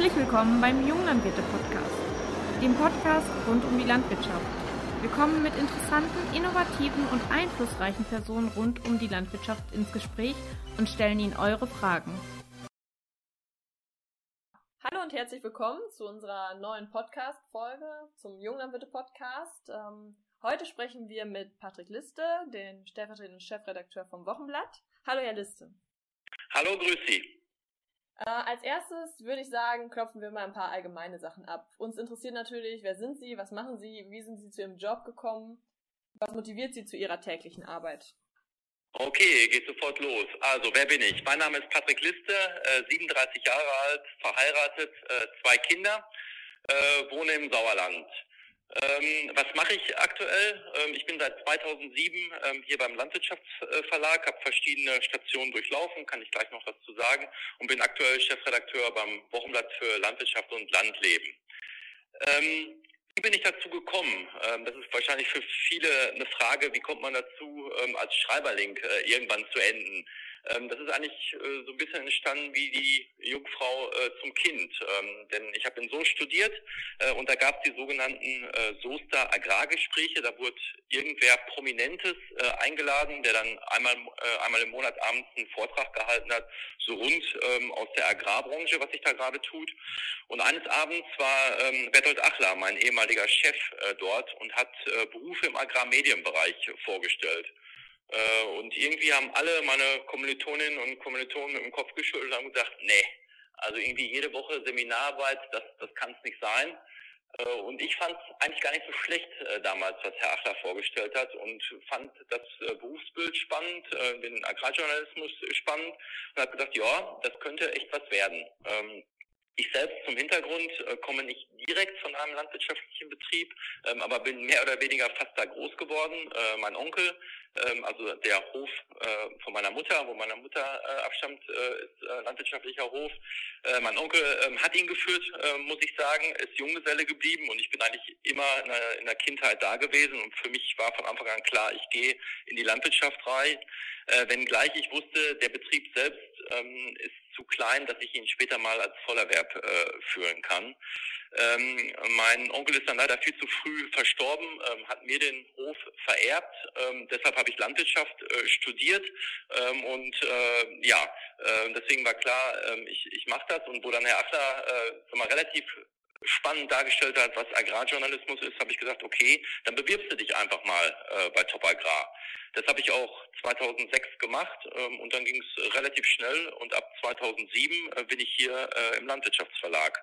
Herzlich willkommen beim Junglandwirte Podcast, dem Podcast rund um die Landwirtschaft. Wir kommen mit interessanten, innovativen und einflussreichen Personen rund um die Landwirtschaft ins Gespräch und stellen ihnen eure Fragen. Hallo und herzlich willkommen zu unserer neuen Podcast-Folge zum Junglandwirte Podcast. Ähm, heute sprechen wir mit Patrick Liste, den stellvertretenden Chefredakteur vom Wochenblatt. Hallo, Herr Liste. Hallo, grüß Sie. Äh, als erstes würde ich sagen, klopfen wir mal ein paar allgemeine Sachen ab. Uns interessiert natürlich, wer sind Sie, was machen Sie, wie sind Sie zu Ihrem Job gekommen, was motiviert Sie zu Ihrer täglichen Arbeit? Okay, geht sofort los. Also, wer bin ich? Mein Name ist Patrick Liste, äh, 37 Jahre alt, verheiratet, äh, zwei Kinder, äh, wohne im Sauerland. Ähm, was mache ich aktuell? Ähm, ich bin seit 2007 ähm, hier beim Landwirtschaftsverlag, habe verschiedene Stationen durchlaufen, kann ich gleich noch was zu sagen, und bin aktuell Chefredakteur beim Wochenblatt für Landwirtschaft und Landleben. Ähm, wie bin ich dazu gekommen? Ähm, das ist wahrscheinlich für viele eine Frage, wie kommt man dazu, ähm, als Schreiberling äh, irgendwann zu enden? Ähm, das ist eigentlich äh, so ein bisschen entstanden wie die Jungfrau äh, zum Kind. Ähm, denn ich habe in Soest studiert äh, und da gab es die sogenannten äh, Soester Agrargespräche. Da wurde irgendwer Prominentes eingeladen, der dann einmal, einmal im Monat abends einen Vortrag gehalten hat, so rund ähm, aus der Agrarbranche, was sich da gerade tut. Und eines Abends war Bertolt Achler, mein ehemaliger Chef dort, und hat Berufe im Agrarmedienbereich vorgestellt. Äh, und irgendwie haben alle meine Kommilitoninnen und Kommilitonen dem Kopf geschüttelt und haben gesagt, nee, also irgendwie jede Woche Seminararbeit, das, das kann es nicht sein. Äh, und ich fand es eigentlich gar nicht so schlecht äh, damals, was Herr Achler vorgestellt hat und fand das äh, Berufsbild spannend, äh, den Agrarjournalismus spannend und habe gedacht, ja, das könnte echt was werden. Ähm, ich selbst zum Hintergrund äh, komme nicht direkt von einem landwirtschaftlichen Betrieb, ähm, aber bin mehr oder weniger fast da groß geworden. Äh, mein Onkel, ähm, also der Hof äh, von meiner Mutter, wo meine Mutter äh, abstammt, äh, ist äh, landwirtschaftlicher Hof. Mein Onkel äh, hat ihn geführt, muss ich sagen, ist Junggeselle geblieben und ich bin eigentlich immer in der, in der Kindheit da gewesen und für mich war von Anfang an klar, ich gehe in die Landwirtschaft rein, wenngleich ich wusste, der Betrieb selbst ähm, ist zu klein, dass ich ihn später mal als Vollerwerb äh, führen kann. Ähm, mein Onkel ist dann leider viel zu früh verstorben, ähm, hat mir den Hof vererbt. Ähm, deshalb habe ich Landwirtschaft äh, studiert ähm, und äh, ja, äh, deswegen war klar, äh, ich, ich mache das und wo dann Herr Achler äh, mal relativ spannend dargestellt hat, was Agrarjournalismus ist, habe ich gesagt, okay, dann bewirbst du dich einfach mal äh, bei Top Agrar. Das habe ich auch 2006 gemacht ähm, und dann ging es relativ schnell und ab 2007 äh, bin ich hier äh, im Landwirtschaftsverlag.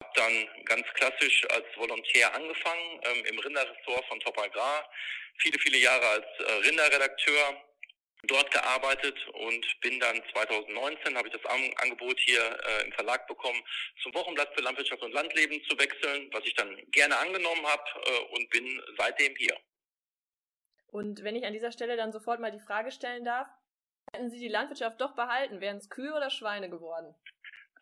Habe dann ganz klassisch als Volontär angefangen ähm, im Rinderressort von Top Agrar, viele, viele Jahre als äh, Rinderredakteur dort gearbeitet und bin dann 2019, habe ich das Angebot hier äh, im Verlag bekommen, zum Wochenblatt für Landwirtschaft und Landleben zu wechseln, was ich dann gerne angenommen habe äh, und bin seitdem hier. Und wenn ich an dieser Stelle dann sofort mal die Frage stellen darf, hätten Sie die Landwirtschaft doch behalten, wären es Kühe oder Schweine geworden?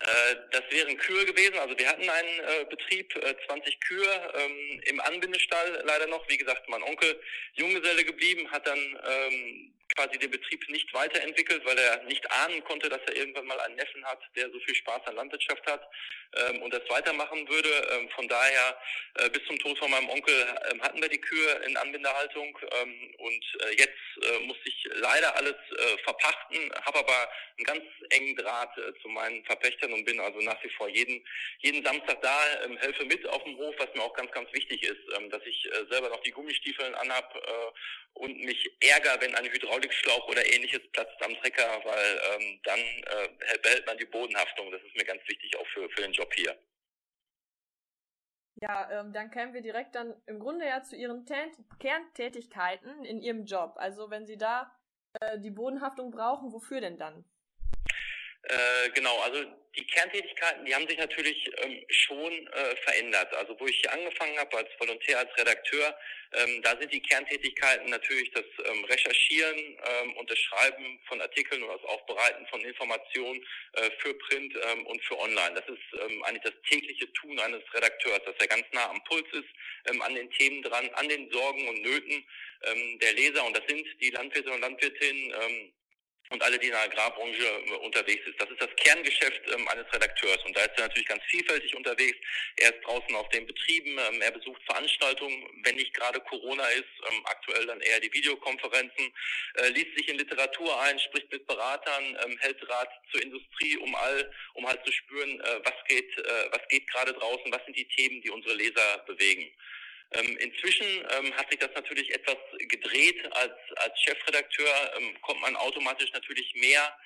Äh, das wären Kühe gewesen. Also wir hatten einen äh, Betrieb, äh, 20 Kühe ähm, im Anbindestall leider noch. Wie gesagt, mein Onkel Junggeselle geblieben, hat dann ähm, quasi den Betrieb nicht weiterentwickelt, weil er nicht ahnen konnte, dass er irgendwann mal einen Neffen hat, der so viel Spaß an Landwirtschaft hat ähm, und das weitermachen würde. Ähm, von daher äh, bis zum Tod von meinem Onkel ähm, hatten wir die Kühe in Anbindehaltung ähm, und äh, jetzt äh, muss ich leider alles äh, verpachten, habe aber einen ganz engen Draht äh, zu meinen Verpächtern und bin also nach wie vor jeden, jeden Samstag da, ähm, helfe mit auf dem Hof, was mir auch ganz, ganz wichtig ist, ähm, dass ich äh, selber noch die Gummistiefeln anhab und mich ärgere, wenn eine Hydraulikschlauch oder ähnliches platzt am Trecker, weil ähm, dann äh, behält man die Bodenhaftung. Das ist mir ganz wichtig auch für, für den Job hier. Ja, ähm, dann kämen wir direkt dann im Grunde ja zu Ihren Tät Kerntätigkeiten in Ihrem Job. Also wenn Sie da äh, die Bodenhaftung brauchen, wofür denn dann? Äh, genau, also die Kerntätigkeiten, die haben sich natürlich ähm, schon äh, verändert. Also wo ich hier angefangen habe als Volontär, als Redakteur, ähm, da sind die Kerntätigkeiten natürlich das ähm, Recherchieren ähm, und das Schreiben von Artikeln und das Aufbereiten von Informationen äh, für Print ähm, und für Online. Das ist ähm, eigentlich das tägliche Tun eines Redakteurs, dass er ganz nah am Puls ist, an den Themen dran, an den Sorgen und Nöten der Leser. Und das sind die Landwirte und Landwirtinnen, und alle, die in der Agrarbranche äh, unterwegs ist. Das ist das Kerngeschäft ähm, eines Redakteurs und da ist er natürlich ganz vielfältig unterwegs. Er ist draußen auf den Betrieben, ähm, er besucht Veranstaltungen, wenn nicht gerade Corona ist, ähm, aktuell dann eher die Videokonferenzen, äh, liest sich in Literatur ein, spricht mit Beratern, ähm, hält Rat zur Industrie, um all, um halt zu spüren, äh, was geht, äh, was geht gerade draußen, was sind die Themen, die unsere Leser bewegen. Ähm, inzwischen ähm, hat sich das natürlich etwas gedreht. Als, als Chefredakteur ähm, kommt man automatisch natürlich mehr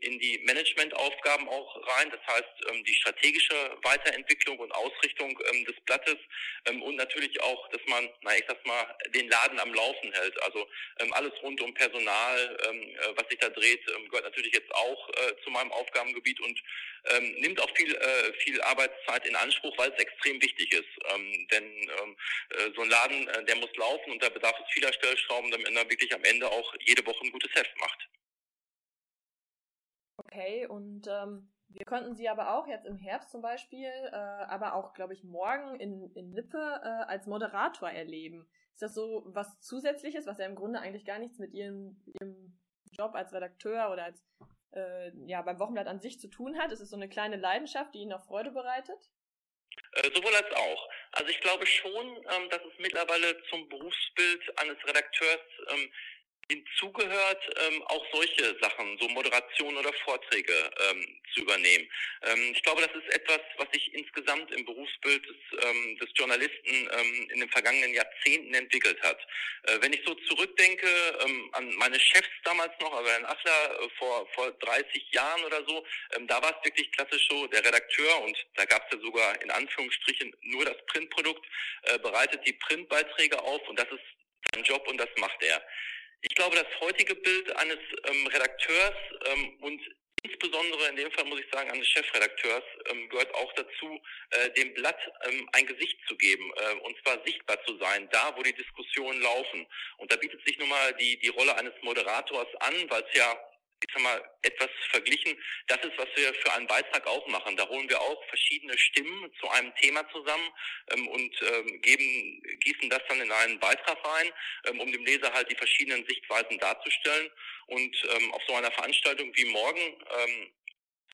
in die Managementaufgaben auch rein. Das heißt, ähm, die strategische Weiterentwicklung und Ausrichtung ähm, des Blattes ähm, und natürlich auch, dass man, na ich sag mal, den Laden am Laufen hält. Also ähm, alles rund um Personal, ähm, äh, was sich da dreht, ähm, gehört natürlich jetzt auch äh, zu meinem Aufgabengebiet und ähm, nimmt auch viel, äh, viel Arbeitszeit in Anspruch, weil es extrem wichtig ist. Ähm, denn ähm, so ein Laden, der muss laufen und da bedarf es vieler Stellschrauben, damit er wirklich am Ende auch jede Woche ein gutes Heft macht. Okay, und ähm, wir konnten sie aber auch jetzt im Herbst zum Beispiel, äh, aber auch, glaube ich, morgen in, in Lippe äh, als Moderator erleben. Ist das so was Zusätzliches, was ja im Grunde eigentlich gar nichts mit ihrem, ihrem Job als Redakteur oder als äh, ja beim Wochenblatt an sich zu tun hat? Ist es so eine kleine Leidenschaft, die Ihnen auch Freude bereitet? Äh, sowohl als auch. Also ich glaube schon, ähm, dass es mittlerweile zum Berufsbild eines Redakteurs ähm, hinzugehört, ähm, auch solche Sachen, so Moderation oder Vorträge ähm, zu übernehmen. Ähm, ich glaube, das ist etwas, was sich insgesamt im Berufsbild des, ähm, des Journalisten ähm, in den vergangenen Jahrzehnten entwickelt hat. Äh, wenn ich so zurückdenke ähm, an meine Chefs damals noch, also Herrn Achler äh, vor, vor 30 Jahren oder so, ähm, da war es wirklich klassisch so, der Redakteur, und da gab es ja sogar in Anführungsstrichen nur das Printprodukt, äh, bereitet die Printbeiträge auf und das ist sein Job und das macht er. Ich glaube, das heutige Bild eines ähm, Redakteurs ähm, und insbesondere in dem Fall muss ich sagen eines Chefredakteurs ähm, gehört auch dazu, äh, dem Blatt ähm, ein Gesicht zu geben äh, und zwar sichtbar zu sein, da wo die Diskussionen laufen. Und da bietet sich nun mal die, die Rolle eines Moderators an, weil es ja ich sag mal, etwas verglichen. Das ist, was wir für einen Beitrag auch machen. Da holen wir auch verschiedene Stimmen zu einem Thema zusammen ähm, und ähm, geben, gießen das dann in einen Beitrag rein, ähm, um dem Leser halt die verschiedenen Sichtweisen darzustellen. Und ähm, auf so einer Veranstaltung wie morgen ähm,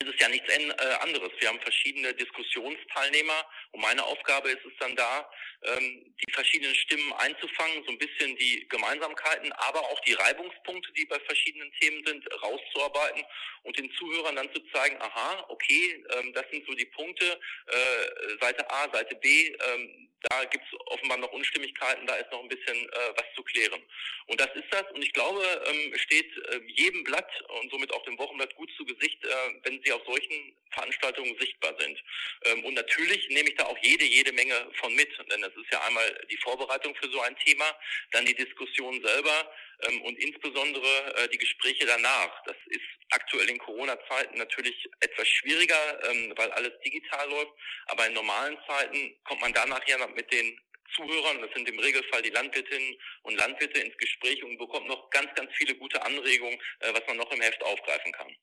ist ja nichts äh, anderes. Wir haben verschiedene Diskussionsteilnehmer und meine Aufgabe ist es dann da, ähm, die verschiedenen Stimmen einzufangen, so ein bisschen die Gemeinsamkeiten, aber auch die Reibungspunkte, die bei verschiedenen Themen sind, rauszuarbeiten und den Zuhörern dann zu zeigen, aha, okay, ähm, das sind so die Punkte, äh, Seite A, Seite B, ähm, da gibt es offenbar noch Unstimmigkeiten, da ist noch ein bisschen äh, was zu klären. Und das ist das. Und ich glaube, ähm, steht äh, jedem Blatt und somit auch dem Wochenblatt gut zu Gesicht, äh, wenn sie auf solchen Veranstaltungen sichtbar sind. Ähm, und natürlich nehme ich da auch jede, jede Menge von mit. Denn das ist ja einmal die Vorbereitung für so ein Thema, dann die Diskussion selber ähm, und insbesondere äh, die Gespräche danach. Das ist aktuell in Corona-Zeiten natürlich etwas schwieriger, ähm, weil alles digital läuft. Aber in normalen Zeiten kommt man danach ja mit den Zuhörern, das sind im Regelfall die Landwirtinnen und Landwirte, ins Gespräch und bekommt noch ganz, ganz viele gute Anregungen, äh, was man noch im Heft aufgreifen kann.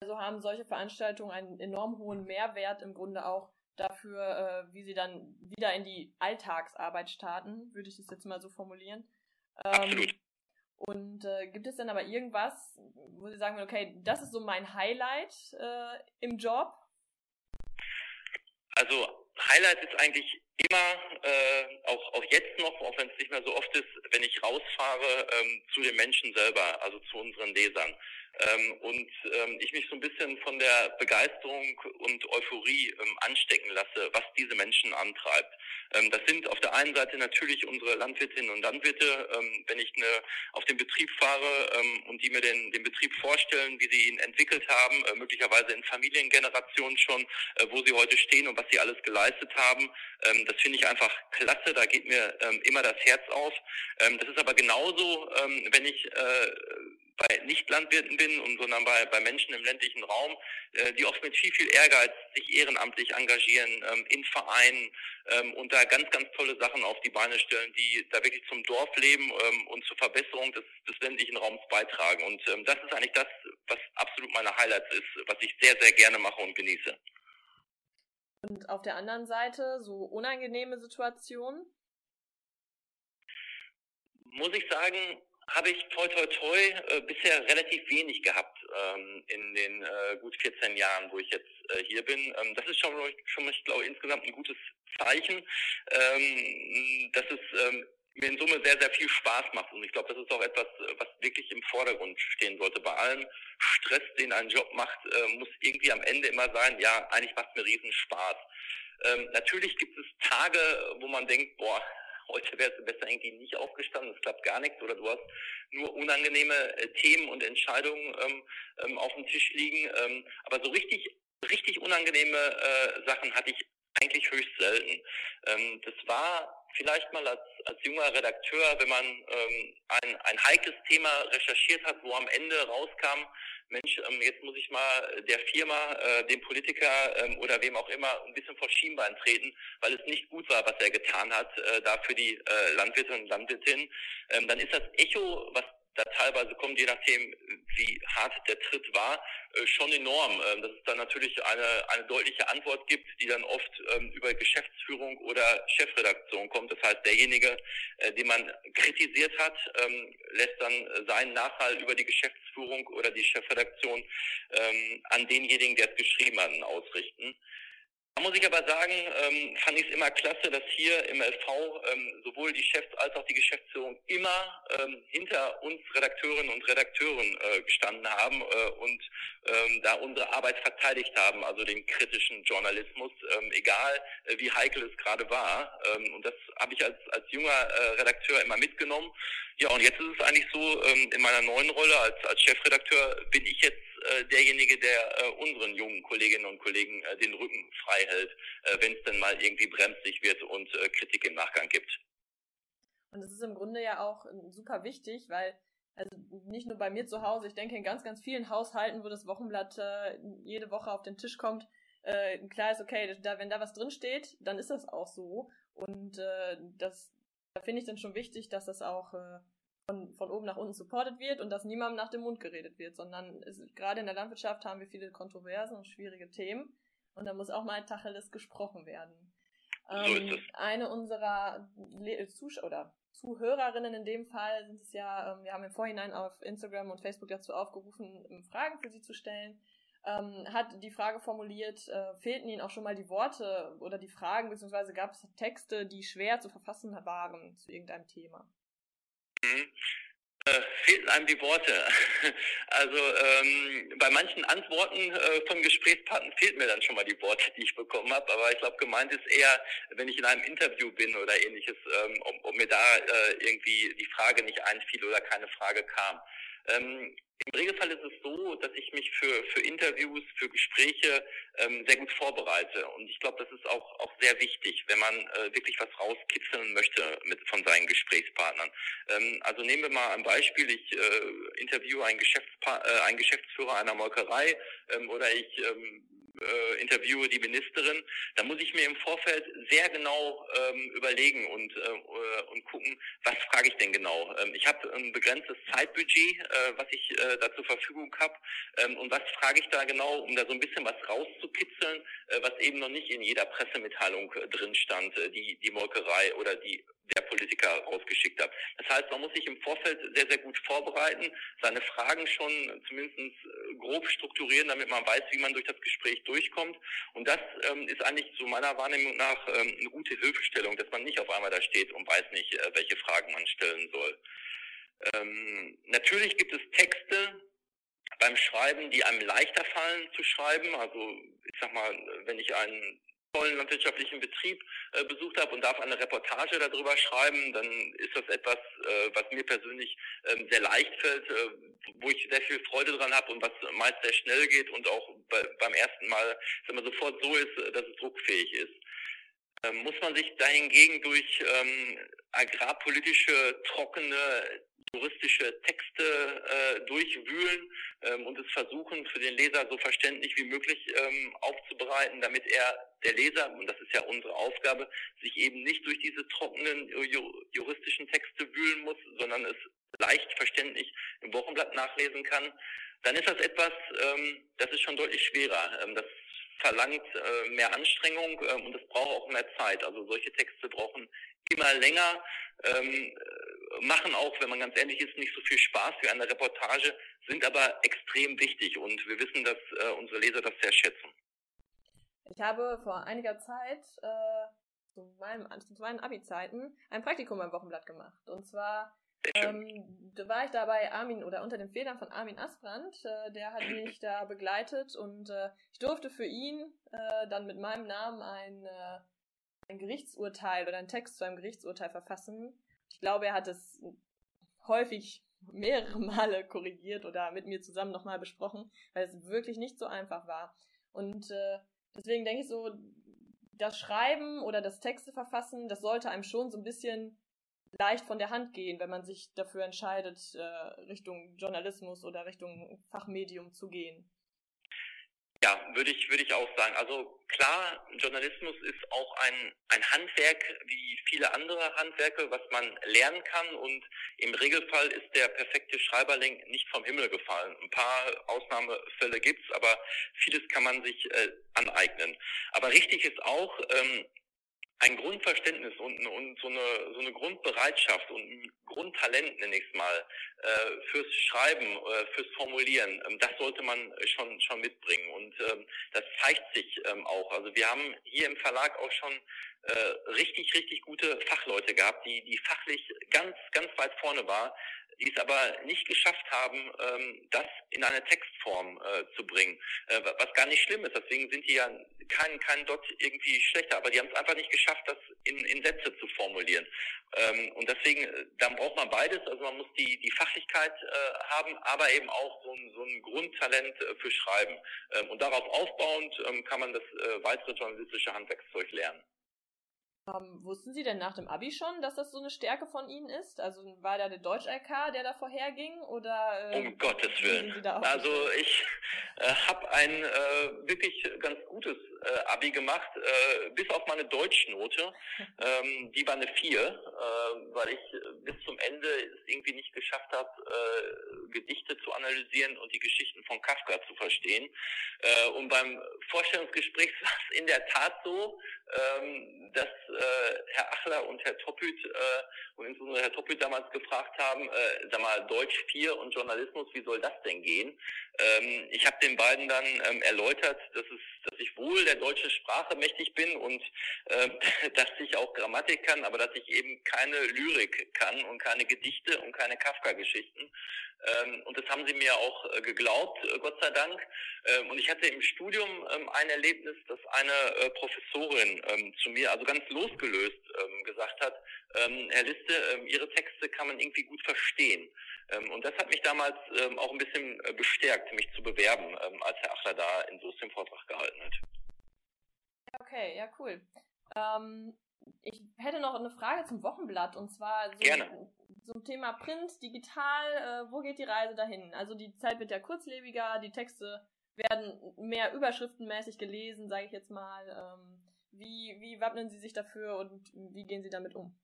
Also haben solche Veranstaltungen einen enorm hohen Mehrwert im Grunde auch dafür, äh, wie sie dann wieder in die Alltagsarbeit starten, würde ich das jetzt mal so formulieren. Absolut. Ähm, und äh, gibt es denn aber irgendwas, wo Sie sagen, okay, das ist so mein Highlight äh, im Job? Also Highlight ist eigentlich immer, äh, auch, auch jetzt noch, auch wenn es nicht mehr so oft ist, wenn ich rausfahre ähm, zu den Menschen selber, also zu unseren Lesern. Ähm, und ähm, ich mich so ein bisschen von der Begeisterung und Euphorie ähm, anstecken lasse, was diese Menschen antreibt. Ähm, das sind auf der einen Seite natürlich unsere Landwirtinnen und Landwirte, ähm, wenn ich eine, auf den Betrieb fahre ähm, und die mir den, den Betrieb vorstellen, wie sie ihn entwickelt haben, äh, möglicherweise in Familiengenerationen schon, äh, wo sie heute stehen und was sie alles geleistet haben. Ähm, das finde ich einfach klasse, da geht mir ähm, immer das Herz auf. Ähm, das ist aber genauso, ähm, wenn ich äh, bei Nicht-Landwirten bin, und, sondern bei, bei Menschen im ländlichen Raum, äh, die oft mit viel, viel Ehrgeiz sich ehrenamtlich engagieren, ähm, in Vereinen ähm, und da ganz, ganz tolle Sachen auf die Beine stellen, die da wirklich zum Dorfleben ähm, und zur Verbesserung des, des ländlichen Raums beitragen. Und ähm, das ist eigentlich das, was absolut meine Highlights ist, was ich sehr, sehr gerne mache und genieße. Und auf der anderen Seite so unangenehme Situationen? Muss ich sagen, habe ich toi toi toi äh, bisher relativ wenig gehabt ähm, in den äh, gut 14 Jahren, wo ich jetzt äh, hier bin. Ähm, das ist schon, schon ich insgesamt ein gutes Zeichen, ähm, dass es ähm, mir in Summe sehr, sehr viel Spaß macht. Und ich glaube, das ist auch etwas, was wirklich im Vordergrund stehen sollte. Bei allem Stress, den ein Job macht, äh, muss irgendwie am Ende immer sein, ja, eigentlich macht es mir riesen Spaß. Ähm, natürlich gibt es Tage, wo man denkt, boah, heute wärst du besser irgendwie nicht aufgestanden, es klappt gar nichts oder du hast nur unangenehme äh, Themen und Entscheidungen ähm, ähm, auf dem Tisch liegen. Ähm, aber so richtig, richtig unangenehme äh, Sachen hatte ich eigentlich höchst selten. Ähm, das war vielleicht mal als, als junger Redakteur, wenn man ähm, ein, ein heikles Thema recherchiert hat, wo am Ende rauskam, Mensch, ähm, jetzt muss ich mal der Firma, äh, dem Politiker ähm, oder wem auch immer ein bisschen vor Schienbein treten, weil es nicht gut war, was er getan hat, äh, da für die äh, Landwirte und Landwirtinnen, ähm, dann ist das Echo, was da teilweise kommt, je nachdem, wie hart der Tritt war, äh, schon enorm. Ähm, dass es dann natürlich eine, eine deutliche Antwort gibt, die dann oft ähm, über Geschäftsführung oder Chefredaktion kommt. Das heißt, derjenige, äh, den man kritisiert hat, ähm, lässt dann seinen Nachhall über die Geschäftsführung oder die Chefredaktion an denjenigen, der es geschrieben hat, ausrichten. Da muss ich aber sagen, ähm, fand ich es immer klasse, dass hier im LV ähm, sowohl die Chefs als auch die Geschäftsführung immer ähm, hinter uns Redakteurinnen und Redakteuren äh, gestanden haben äh, und ähm, da unsere Arbeit verteidigt haben, also den kritischen Journalismus, ähm, egal äh, wie heikel es gerade war. Ähm, und das habe ich als, als junger äh, Redakteur immer mitgenommen. Ja, und jetzt ist es eigentlich so, ähm, in meiner neuen Rolle als, als Chefredakteur bin ich jetzt äh, derjenige, der äh, unseren jungen Kolleginnen und Kollegen äh, den Rücken frei hält, äh, wenn es denn mal irgendwie bremsig wird und äh, Kritik im Nachgang gibt. Und das ist im Grunde ja auch äh, super wichtig, weil also nicht nur bei mir zu Hause, ich denke in ganz, ganz vielen Haushalten, wo das Wochenblatt äh, jede Woche auf den Tisch kommt, äh, klar ist, okay, da, wenn da was drin steht, dann ist das auch so. Und äh, das da finde ich dann schon wichtig, dass das auch äh, von, von oben nach unten supportet wird und dass niemandem nach dem Mund geredet wird, sondern es, gerade in der Landwirtschaft haben wir viele Kontroversen und schwierige Themen und da muss auch mal Tacheles gesprochen werden. Ähm, eine unserer Le Zusch oder Zuhörerinnen in dem Fall sind es ja, ähm, wir haben im Vorhinein auf Instagram und Facebook dazu aufgerufen, Fragen für sie zu stellen. Ähm, hat die Frage formuliert, äh, fehlten Ihnen auch schon mal die Worte oder die Fragen, beziehungsweise gab es Texte, die schwer zu verfassen waren zu irgendeinem Thema? Mhm. Äh, fehlten einem die Worte. Also ähm, bei manchen Antworten äh, von Gesprächspartnern fehlt mir dann schon mal die Worte, die ich bekommen habe. Aber ich glaube, gemeint ist eher, wenn ich in einem Interview bin oder ähnliches, ähm, ob, ob, mir da äh, irgendwie die Frage nicht einfiel oder keine Frage kam. Ähm, im Regelfall ist es so, dass ich mich für, für Interviews, für Gespräche ähm, sehr gut vorbereite. Und ich glaube, das ist auch, auch sehr wichtig, wenn man äh, wirklich was rauskitzeln möchte mit, von seinen Gesprächspartnern. Ähm, also nehmen wir mal ein Beispiel. Ich äh, interviewe einen, äh, einen Geschäftsführer einer Molkerei ähm, oder ich ähm, äh, interviewe die Ministerin, da muss ich mir im Vorfeld sehr genau ähm, überlegen und, äh, und gucken, was frage ich denn genau. Ähm, ich habe ein begrenztes Zeitbudget, äh, was ich äh, da zur Verfügung habe ähm, und was frage ich da genau, um da so ein bisschen was rauszukitzeln, äh, was eben noch nicht in jeder Pressemitteilung äh, drin stand, äh, die die Molkerei oder die der Politiker rausgeschickt hat. Das heißt, man muss sich im Vorfeld sehr, sehr gut vorbereiten, seine Fragen schon zumindest äh, grob strukturieren, damit man weiß, wie man durch das Gespräch durchkommt. Und das ähm, ist eigentlich zu meiner Wahrnehmung nach ähm, eine gute Hilfestellung, dass man nicht auf einmal da steht und weiß nicht, äh, welche Fragen man stellen soll. Ähm, natürlich gibt es Texte beim Schreiben, die einem leichter fallen zu schreiben. Also ich sag mal, wenn ich einen tollen landwirtschaftlichen Betrieb äh, besucht habe und darf eine Reportage darüber schreiben, dann ist das etwas, äh, was mir persönlich ähm, sehr leicht fällt, äh, wo ich sehr viel Freude dran habe und was meist sehr schnell geht und auch bei, beim ersten Mal sagen wir, sofort so ist, dass es druckfähig ist. Ähm, muss man sich dahingegen durch ähm, agrarpolitische, trockene juristische Texte äh, durchwühlen ähm, und es versuchen, für den Leser so verständlich wie möglich ähm, aufzubereiten, damit er, der Leser, und das ist ja unsere Aufgabe, sich eben nicht durch diese trockenen juristischen Texte wühlen muss, sondern es leicht verständlich im Wochenblatt nachlesen kann, dann ist das etwas, ähm, das ist schon deutlich schwerer. Ähm, das verlangt äh, mehr Anstrengung ähm, und es braucht auch mehr Zeit. Also solche Texte brauchen immer länger. Ähm, machen auch, wenn man ganz ehrlich ist, nicht so viel Spaß wie eine Reportage, sind aber extrem wichtig und wir wissen, dass äh, unsere Leser das sehr schätzen. Ich habe vor einiger Zeit äh, zu, meinem, zu meinen Abi-Zeiten ein Praktikum beim Wochenblatt gemacht. Und zwar ähm, da war ich da bei Armin oder unter den Federn von Armin Asbrand. Äh, der hat mich da begleitet und äh, ich durfte für ihn äh, dann mit meinem Namen ein, äh, ein Gerichtsurteil oder einen Text zu einem Gerichtsurteil verfassen. Ich glaube, er hat es häufig mehrere Male korrigiert oder mit mir zusammen nochmal besprochen, weil es wirklich nicht so einfach war. Und äh, deswegen denke ich so, das Schreiben oder das Texte verfassen, das sollte einem schon so ein bisschen leicht von der Hand gehen, wenn man sich dafür entscheidet, äh, Richtung Journalismus oder Richtung Fachmedium zu gehen. Ja, würde ich, würde ich auch sagen. Also klar, Journalismus ist auch ein, ein Handwerk wie viele andere Handwerke, was man lernen kann und im Regelfall ist der perfekte Schreiberling nicht vom Himmel gefallen. Ein paar Ausnahmefälle gibt's, aber vieles kann man sich äh, aneignen. Aber richtig ist auch, ähm, ein Grundverständnis und, und so, eine, so eine Grundbereitschaft und ein Grundtalent, nenne ich es mal, äh, fürs Schreiben, äh, fürs Formulieren, ähm, das sollte man schon, schon mitbringen. Und ähm, das zeigt sich ähm, auch. Also wir haben hier im Verlag auch schon äh, richtig, richtig gute Fachleute gehabt, die, die fachlich ganz, ganz weit vorne war, die es aber nicht geschafft haben, ähm, das in eine Textform äh, zu bringen. Äh, was gar nicht schlimm ist. Deswegen sind die ja kein, kein Dot irgendwie schlechter, aber die haben es einfach nicht geschafft, das in, in Sätze zu formulieren. Ähm, und deswegen, äh, dann braucht man beides. Also man muss die, die Fachlichkeit äh, haben, aber eben auch so ein, so ein Grundtalent äh, für Schreiben. Ähm, und darauf aufbauend ähm, kann man das äh, weitere journalistische Handwerkszeug lernen. Ähm, wussten Sie denn nach dem Abi schon, dass das so eine Stärke von Ihnen ist? Also war da der Deutsch-LK, der da vorherging? Oder, äh, um Gottes Willen. Also ich äh, habe ein äh, wirklich ganz gutes äh, Abi gemacht, äh, bis auf meine Deutschnote. ähm, die war eine 4, äh, weil ich bis zum Ende es irgendwie nicht geschafft habe, äh, Gedichte zu analysieren und die Geschichten von Kafka zu verstehen. Äh, und beim Vorstellungsgespräch war es in der Tat so, ähm, dass äh, Herr Achler und Herr Toppüt äh, und insbesondere Herr Toppüt damals gefragt haben, äh, sag mal, Deutsch 4 und Journalismus, wie soll das denn gehen? Ähm, ich habe den beiden dann ähm, erläutert, dass, es, dass ich wohl der deutschen Sprache mächtig bin und äh, dass ich auch Grammatik kann, aber dass ich eben keine Lyrik kann und keine Gedichte und keine Kafka-Geschichten. Ähm, und das haben sie mir auch äh, geglaubt, äh, Gott sei Dank. Ähm, und ich hatte im Studium ähm, ein Erlebnis, dass eine äh, Professorin ähm, zu mir, also ganz losgelöst, ähm, gesagt hat, ähm, Herr Liste, Ihre Texte kann man irgendwie gut verstehen. und das hat mich damals auch ein bisschen bestärkt, mich zu bewerben, als Herr Achler da in Soest den Vortrag gehalten hat. Okay, ja, cool. ich hätte noch eine Frage zum Wochenblatt und zwar so Gerne zum Thema Print, digital, äh, wo geht die Reise dahin? Also die Zeit wird ja kurzlebiger, die Texte werden mehr überschriftenmäßig gelesen, sage ich jetzt mal. Ähm, wie, wie wappnen Sie sich dafür und wie gehen Sie damit um?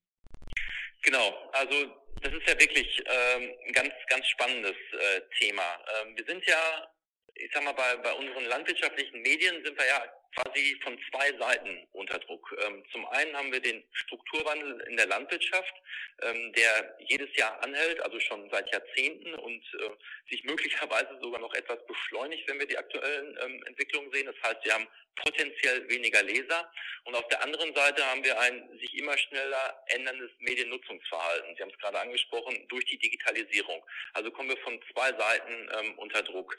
Genau, also das ist ja wirklich ähm, ein ganz, ganz spannendes äh, Thema. Ähm, wir sind ja, ich sag mal, bei, bei unseren landwirtschaftlichen Medien sind wir ja quasi von zwei Seiten unter Druck. Ähm, zum einen haben wir den Strukturwandel in der Landwirtschaft, ähm, der jedes Jahr anhält, also schon seit Jahrzehnten und äh, sich möglicherweise sogar noch etwas beschleunigt, wenn wir die aktuellen ähm, Entwicklungen sehen. Das heißt, wir haben potenziell weniger Leser. Und auf der anderen Seite haben wir ein sich immer schneller änderndes Mediennutzungsverhalten. Sie haben es gerade angesprochen, durch die Digitalisierung. Also kommen wir von zwei Seiten ähm, unter Druck.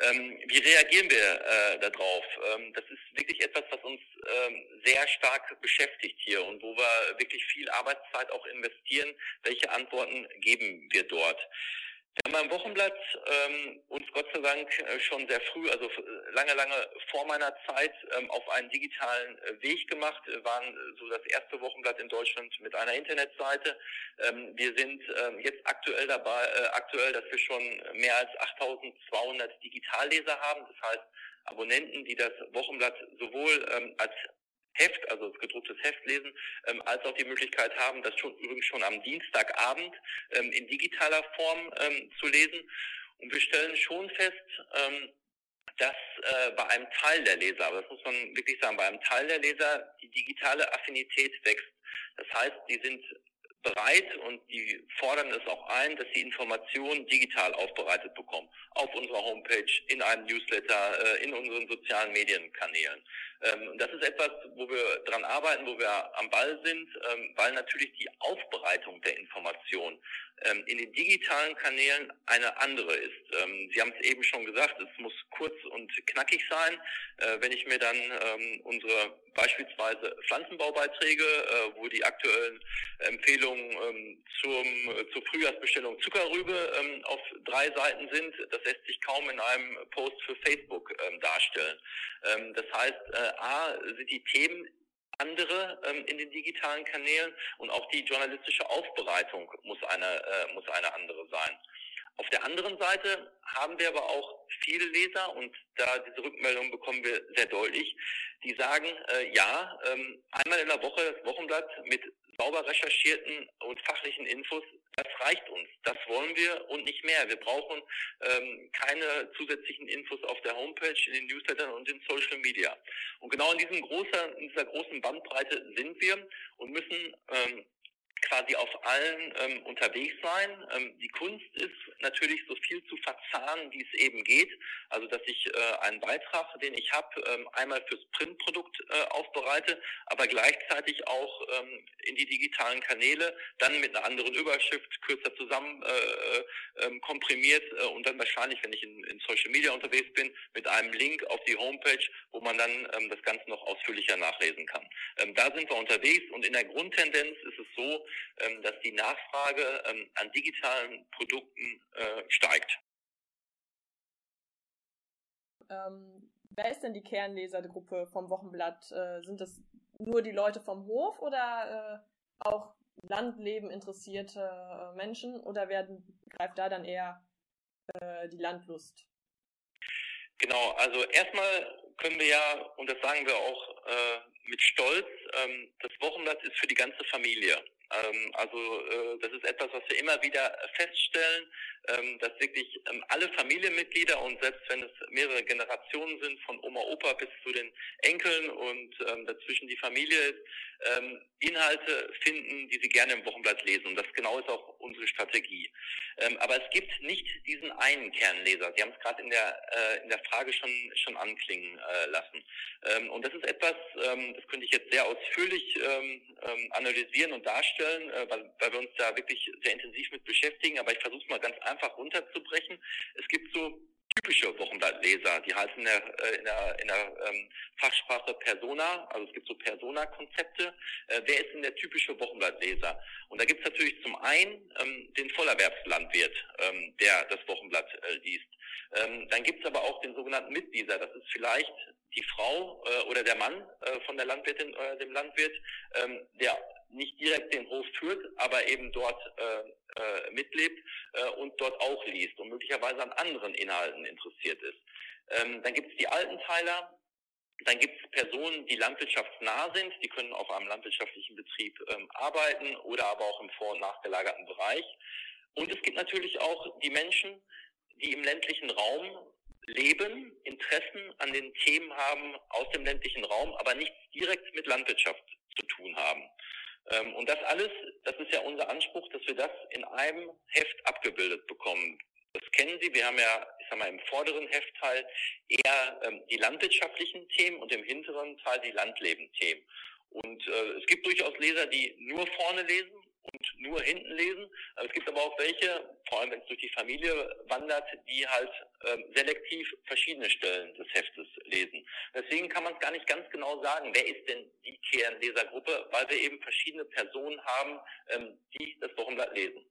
Ähm, wie reagieren wir äh, darauf? Ähm, das ist wirklich etwas, was uns ähm, sehr stark beschäftigt hier und wo wir wirklich viel Arbeitszeit auch investieren. Welche Antworten geben wir dort? Wir haben beim Wochenblatt ähm, uns Gott sei Dank äh, schon sehr früh, also lange, lange vor meiner Zeit, ähm, auf einen digitalen äh, Weg gemacht. Wir waren so das erste Wochenblatt in Deutschland mit einer Internetseite. Ähm, wir sind ähm, jetzt aktuell dabei, äh, aktuell, dass wir schon mehr als 8200 Digitalleser haben. Das heißt, Abonnenten, die das Wochenblatt sowohl ähm, als Heft, also das gedrucktes Heft lesen, ähm, als auch die Möglichkeit haben, das schon übrigens schon am Dienstagabend ähm, in digitaler Form ähm, zu lesen. Und wir stellen schon fest, ähm, dass äh, bei einem Teil der Leser, aber das muss man wirklich sagen, bei einem Teil der Leser die digitale Affinität wächst. Das heißt, die sind bereit und die fordern es auch ein, dass sie Informationen digital aufbereitet bekommen. Auf unserer Homepage, in einem Newsletter, äh, in unseren sozialen Medienkanälen. Ähm, das ist etwas, wo wir dran arbeiten, wo wir am Ball sind, ähm, weil natürlich die Aufbereitung der Information ähm, in den digitalen Kanälen eine andere ist. Sie haben es eben schon gesagt, es muss kurz und knackig sein. Äh, wenn ich mir dann unsere beispielsweise Pflanzenbaubeiträge, äh, wo die aktuellen Empfehlungen zum, zur Frühjahrsbestellung Zuckerrübe auf drei Seiten sind, das lässt sich kaum in einem Post für Facebook darstellen. das heißt, äh, A, sind die Themen andere ähm, in den digitalen Kanälen und auch die journalistische Aufbereitung muss eine, äh, muss eine andere sein. Auf der anderen Seite haben wir aber auch viele Leser und da diese Rückmeldung bekommen wir sehr deutlich, die sagen, äh, ja, ähm, einmal in der Woche das Wochenblatt mit sauber recherchierten und fachlichen Infos, das reicht uns. Das wollen wir und nicht mehr. Wir brauchen ähm, keine zusätzlichen Infos auf der Homepage, in den Newslettern und in Social Media. Und genau in, diesem großer, in dieser großen Bandbreite sind wir und müssen ähm, quasi auf allen ähm, unterwegs sein. Ähm, die Kunst ist natürlich so viel zu verzahnen, wie es eben geht. Also dass ich äh, einen Beitrag, den ich habe, ähm, einmal fürs Printprodukt äh, aufbereite, aber gleichzeitig auch ähm, in die digitalen Kanäle, dann mit einer anderen Überschrift kürzer zusammen äh, äh, ähm, komprimiert äh, und dann wahrscheinlich, wenn ich in, in Social Media unterwegs bin, mit einem Link auf die Homepage, wo man dann ähm, das Ganze noch ausführlicher nachlesen kann. Ähm, da sind wir unterwegs und in der Grundtendenz ist es so, ähm, dass die Nachfrage ähm, an digitalen Produkten äh, steigt. Ähm, wer ist denn die Kernlesergruppe vom Wochenblatt? Äh, sind das nur die Leute vom Hof oder äh, auch Landleben interessierte äh, Menschen oder werden, greift da dann eher äh, die Landlust? Genau, also erstmal können wir ja, und das sagen wir auch äh, mit Stolz, ähm, das Wochenblatt ist für die ganze Familie. Ähm, also äh, das ist etwas, was wir immer wieder feststellen, ähm, dass wirklich ähm, alle Familienmitglieder und selbst wenn es mehrere Generationen sind, von Oma, Opa bis zu den Enkeln und ähm, dazwischen die Familie ist, ähm, Inhalte finden, die sie gerne im Wochenblatt lesen. Und das genau ist auch unsere Strategie. Ähm, aber es gibt nicht diesen einen Kernleser. Sie haben es gerade in der äh, in der Frage schon schon anklingen äh, lassen. Ähm, und das ist etwas, ähm, das könnte ich jetzt sehr ausführlich ähm, ähm, analysieren und darstellen, äh, weil, weil wir uns da wirklich sehr intensiv mit beschäftigen. Aber ich versuche es mal ganz einfach runterzubrechen. Es gibt so typische Wochenblattleser, die heißen in der, äh, in der, in der ähm, Fachsprache Persona, also es gibt so Persona-Konzepte. Äh, wer ist denn der typische Wochenblattleser? Und da gibt es natürlich zum einen ähm, den Vollerwerbslandwirt, ähm, der das Wochenblatt äh, liest. Ähm, dann gibt es aber auch den sogenannten Mitleser, das ist vielleicht die Frau äh, oder der Mann äh, von der Landwirtin oder dem Landwirt, ähm, der nicht direkt den Hof führt, aber eben dort äh, äh, mitlebt äh, und dort auch liest und möglicherweise an anderen Inhalten interessiert ist. Ähm, dann gibt es die Altenteiler, dann gibt es Personen, die landwirtschaftsnah sind, die können auf einem landwirtschaftlichen Betrieb ähm, arbeiten oder aber auch im vor- und nachgelagerten Bereich. Und es gibt natürlich auch die Menschen, die im ländlichen Raum leben, Interessen an den Themen haben aus dem ländlichen Raum, aber nichts direkt mit Landwirtschaft zu tun haben. Ähm, und das alles, das ist ja unser Anspruch, dass wir das in einem Heft abgebildet bekommen. Das kennen Sie, wir haben ja, ich sag mal, im vorderen Heftteil eher ähm, die landwirtschaftlichen Themen und im hinteren Teil die Landleben-Themen. Und äh, es gibt durchaus Leser, die nur vorne lesen und nur hinten lesen. Es gibt aber auch welche, vor allem wenn es durch die Familie wandert, die halt ähm, selektiv verschiedene Stellen des Heftes lesen. Deswegen kann man es gar nicht ganz genau sagen, wer ist denn die Kernlesergruppe, weil wir eben verschiedene Personen haben, ähm, die das Wochenblatt lesen.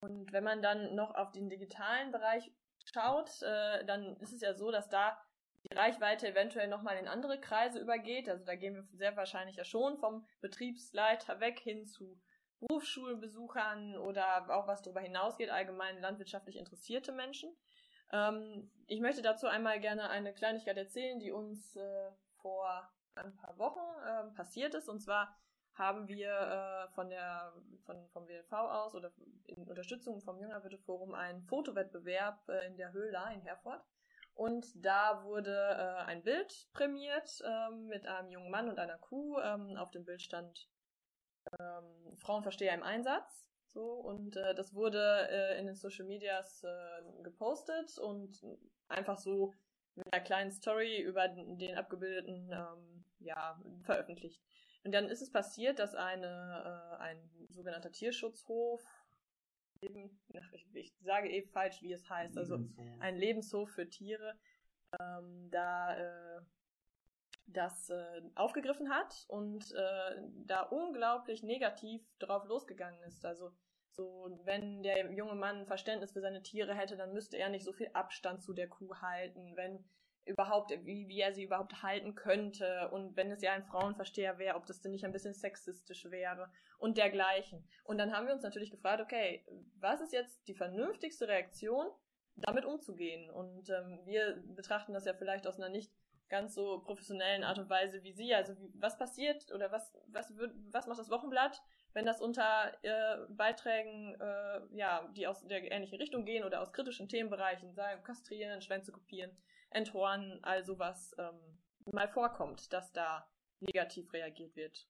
Und wenn man dann noch auf den digitalen Bereich schaut, äh, dann ist es ja so, dass da die Reichweite eventuell nochmal in andere Kreise übergeht. Also da gehen wir sehr wahrscheinlich ja schon vom Betriebsleiter weg hin zu Berufsschulbesuchern oder auch was darüber hinausgeht, allgemein landwirtschaftlich interessierte Menschen. Ähm, ich möchte dazu einmal gerne eine Kleinigkeit erzählen, die uns äh, vor ein paar Wochen äh, passiert ist. Und zwar haben wir äh, von der von, vom WLV aus oder in Unterstützung vom Jüngerwirte-Forum einen Fotowettbewerb äh, in der Höhla in Herford. Und da wurde äh, ein Bild prämiert ähm, mit einem jungen Mann und einer Kuh. Ähm, auf dem Bild stand ähm, Frauenversteher im Einsatz. So, und äh, das wurde äh, in den Social Medias äh, gepostet und einfach so mit einer kleinen Story über den abgebildeten ähm, ja, veröffentlicht. Und dann ist es passiert, dass eine, äh, ein sogenannter Tierschutzhof, Leben, ich, ich, sage eh falsch, wie es heißt, also ein Lebenshof für Tiere, ähm, da äh, das äh, aufgegriffen hat und äh, da unglaublich negativ drauf losgegangen ist. Also so, wenn der junge Mann Verständnis für seine Tiere hätte, dann müsste er nicht so viel Abstand zu der Kuh halten, wenn überhaupt, wie, wie er sie überhaupt halten könnte und wenn es ja ein Frauenversteher wäre, ob das denn nicht ein bisschen sexistisch wäre und dergleichen. Und dann haben wir uns natürlich gefragt, okay, was ist jetzt die vernünftigste Reaktion, damit umzugehen? Und ähm, wir betrachten das ja vielleicht aus einer nicht ganz so professionellen Art und Weise wie Sie. Also wie, was passiert oder was, was, wird, was macht das Wochenblatt, wenn das unter äh, Beiträgen, äh, ja, die aus der ähnlichen Richtung gehen oder aus kritischen Themenbereichen, sagen, kastrieren, Schwänze kopieren, enthornen, all sowas ähm, mal vorkommt, dass da negativ reagiert wird.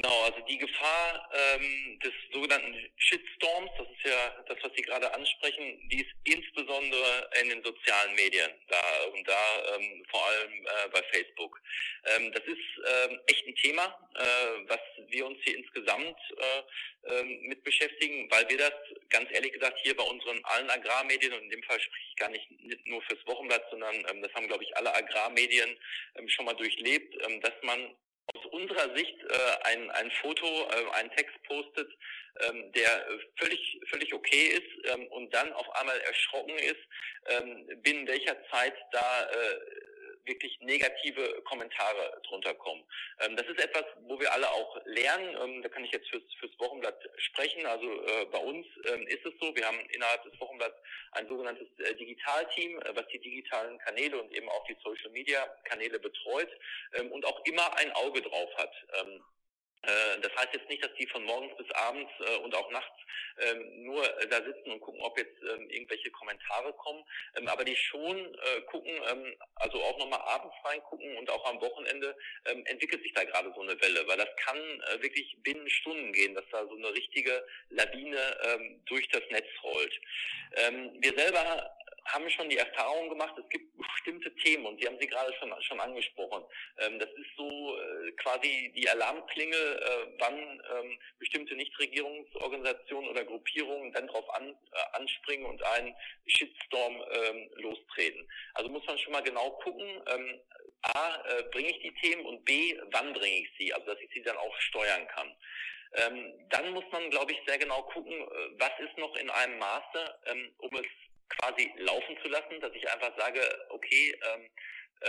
Genau, also die Gefahr ähm, des sogenannten Shitstorms, das ist ja das, was Sie gerade ansprechen, die ist insbesondere in den sozialen Medien da und da ähm, vor allem äh, bei Facebook. Ähm, das ist ähm, echt ein Thema, äh, was wir uns hier insgesamt äh, ähm, mit beschäftigen, weil wir das ganz ehrlich gesagt hier bei unseren allen Agrarmedien und in dem Fall spreche ich gar nicht, nicht nur fürs Wochenblatt, sondern ähm, das haben glaube ich alle Agrarmedien ähm, schon mal durchlebt, ähm, dass man aus unserer Sicht äh, ein, ein Foto, äh, einen Text postet, ähm, der völlig, völlig okay ist ähm, und dann auf einmal erschrocken ist, ähm, binnen welcher Zeit da äh, wirklich negative Kommentare drunter kommen. Ähm, das ist etwas, wo wir alle auch lernen. Ähm, da kann ich jetzt fürs, fürs Wochenblatt sprechen. Also äh, bei uns ähm, ist es so, wir haben innerhalb des Wochenblatts ein sogenanntes äh, Digitalteam, äh, was die digitalen Kanäle und eben auch die Social Media Kanäle betreut ähm, und auch immer ein Auge drauf hat. Äh, das heißt jetzt nicht, dass die von morgens bis abends äh, und auch nachts ähm, nur da sitzen und gucken, ob jetzt ähm, irgendwelche Kommentare kommen, ähm, aber die schon äh, gucken, also auch nochmal abends reingucken und auch am Wochenende entwickelt sich da gerade so eine Welle, weil das kann wirklich binnen Stunden gehen, dass da so eine richtige Lawine durch das Netz rollt. wir selber haben schon die Erfahrung gemacht, es gibt bestimmte Themen und Sie haben sie gerade schon, schon angesprochen. Ähm, das ist so äh, quasi die Alarmklingel, äh, wann ähm, bestimmte Nichtregierungsorganisationen oder Gruppierungen dann darauf an, äh, anspringen und einen Shitstorm ähm, lostreten. Also muss man schon mal genau gucken, ähm, A, äh, bringe ich die Themen und B, wann bringe ich sie, also dass ich sie dann auch steuern kann. Ähm, dann muss man, glaube ich, sehr genau gucken, äh, was ist noch in einem Maße, ähm, um es quasi laufen zu lassen, dass ich einfach sage, okay, ähm,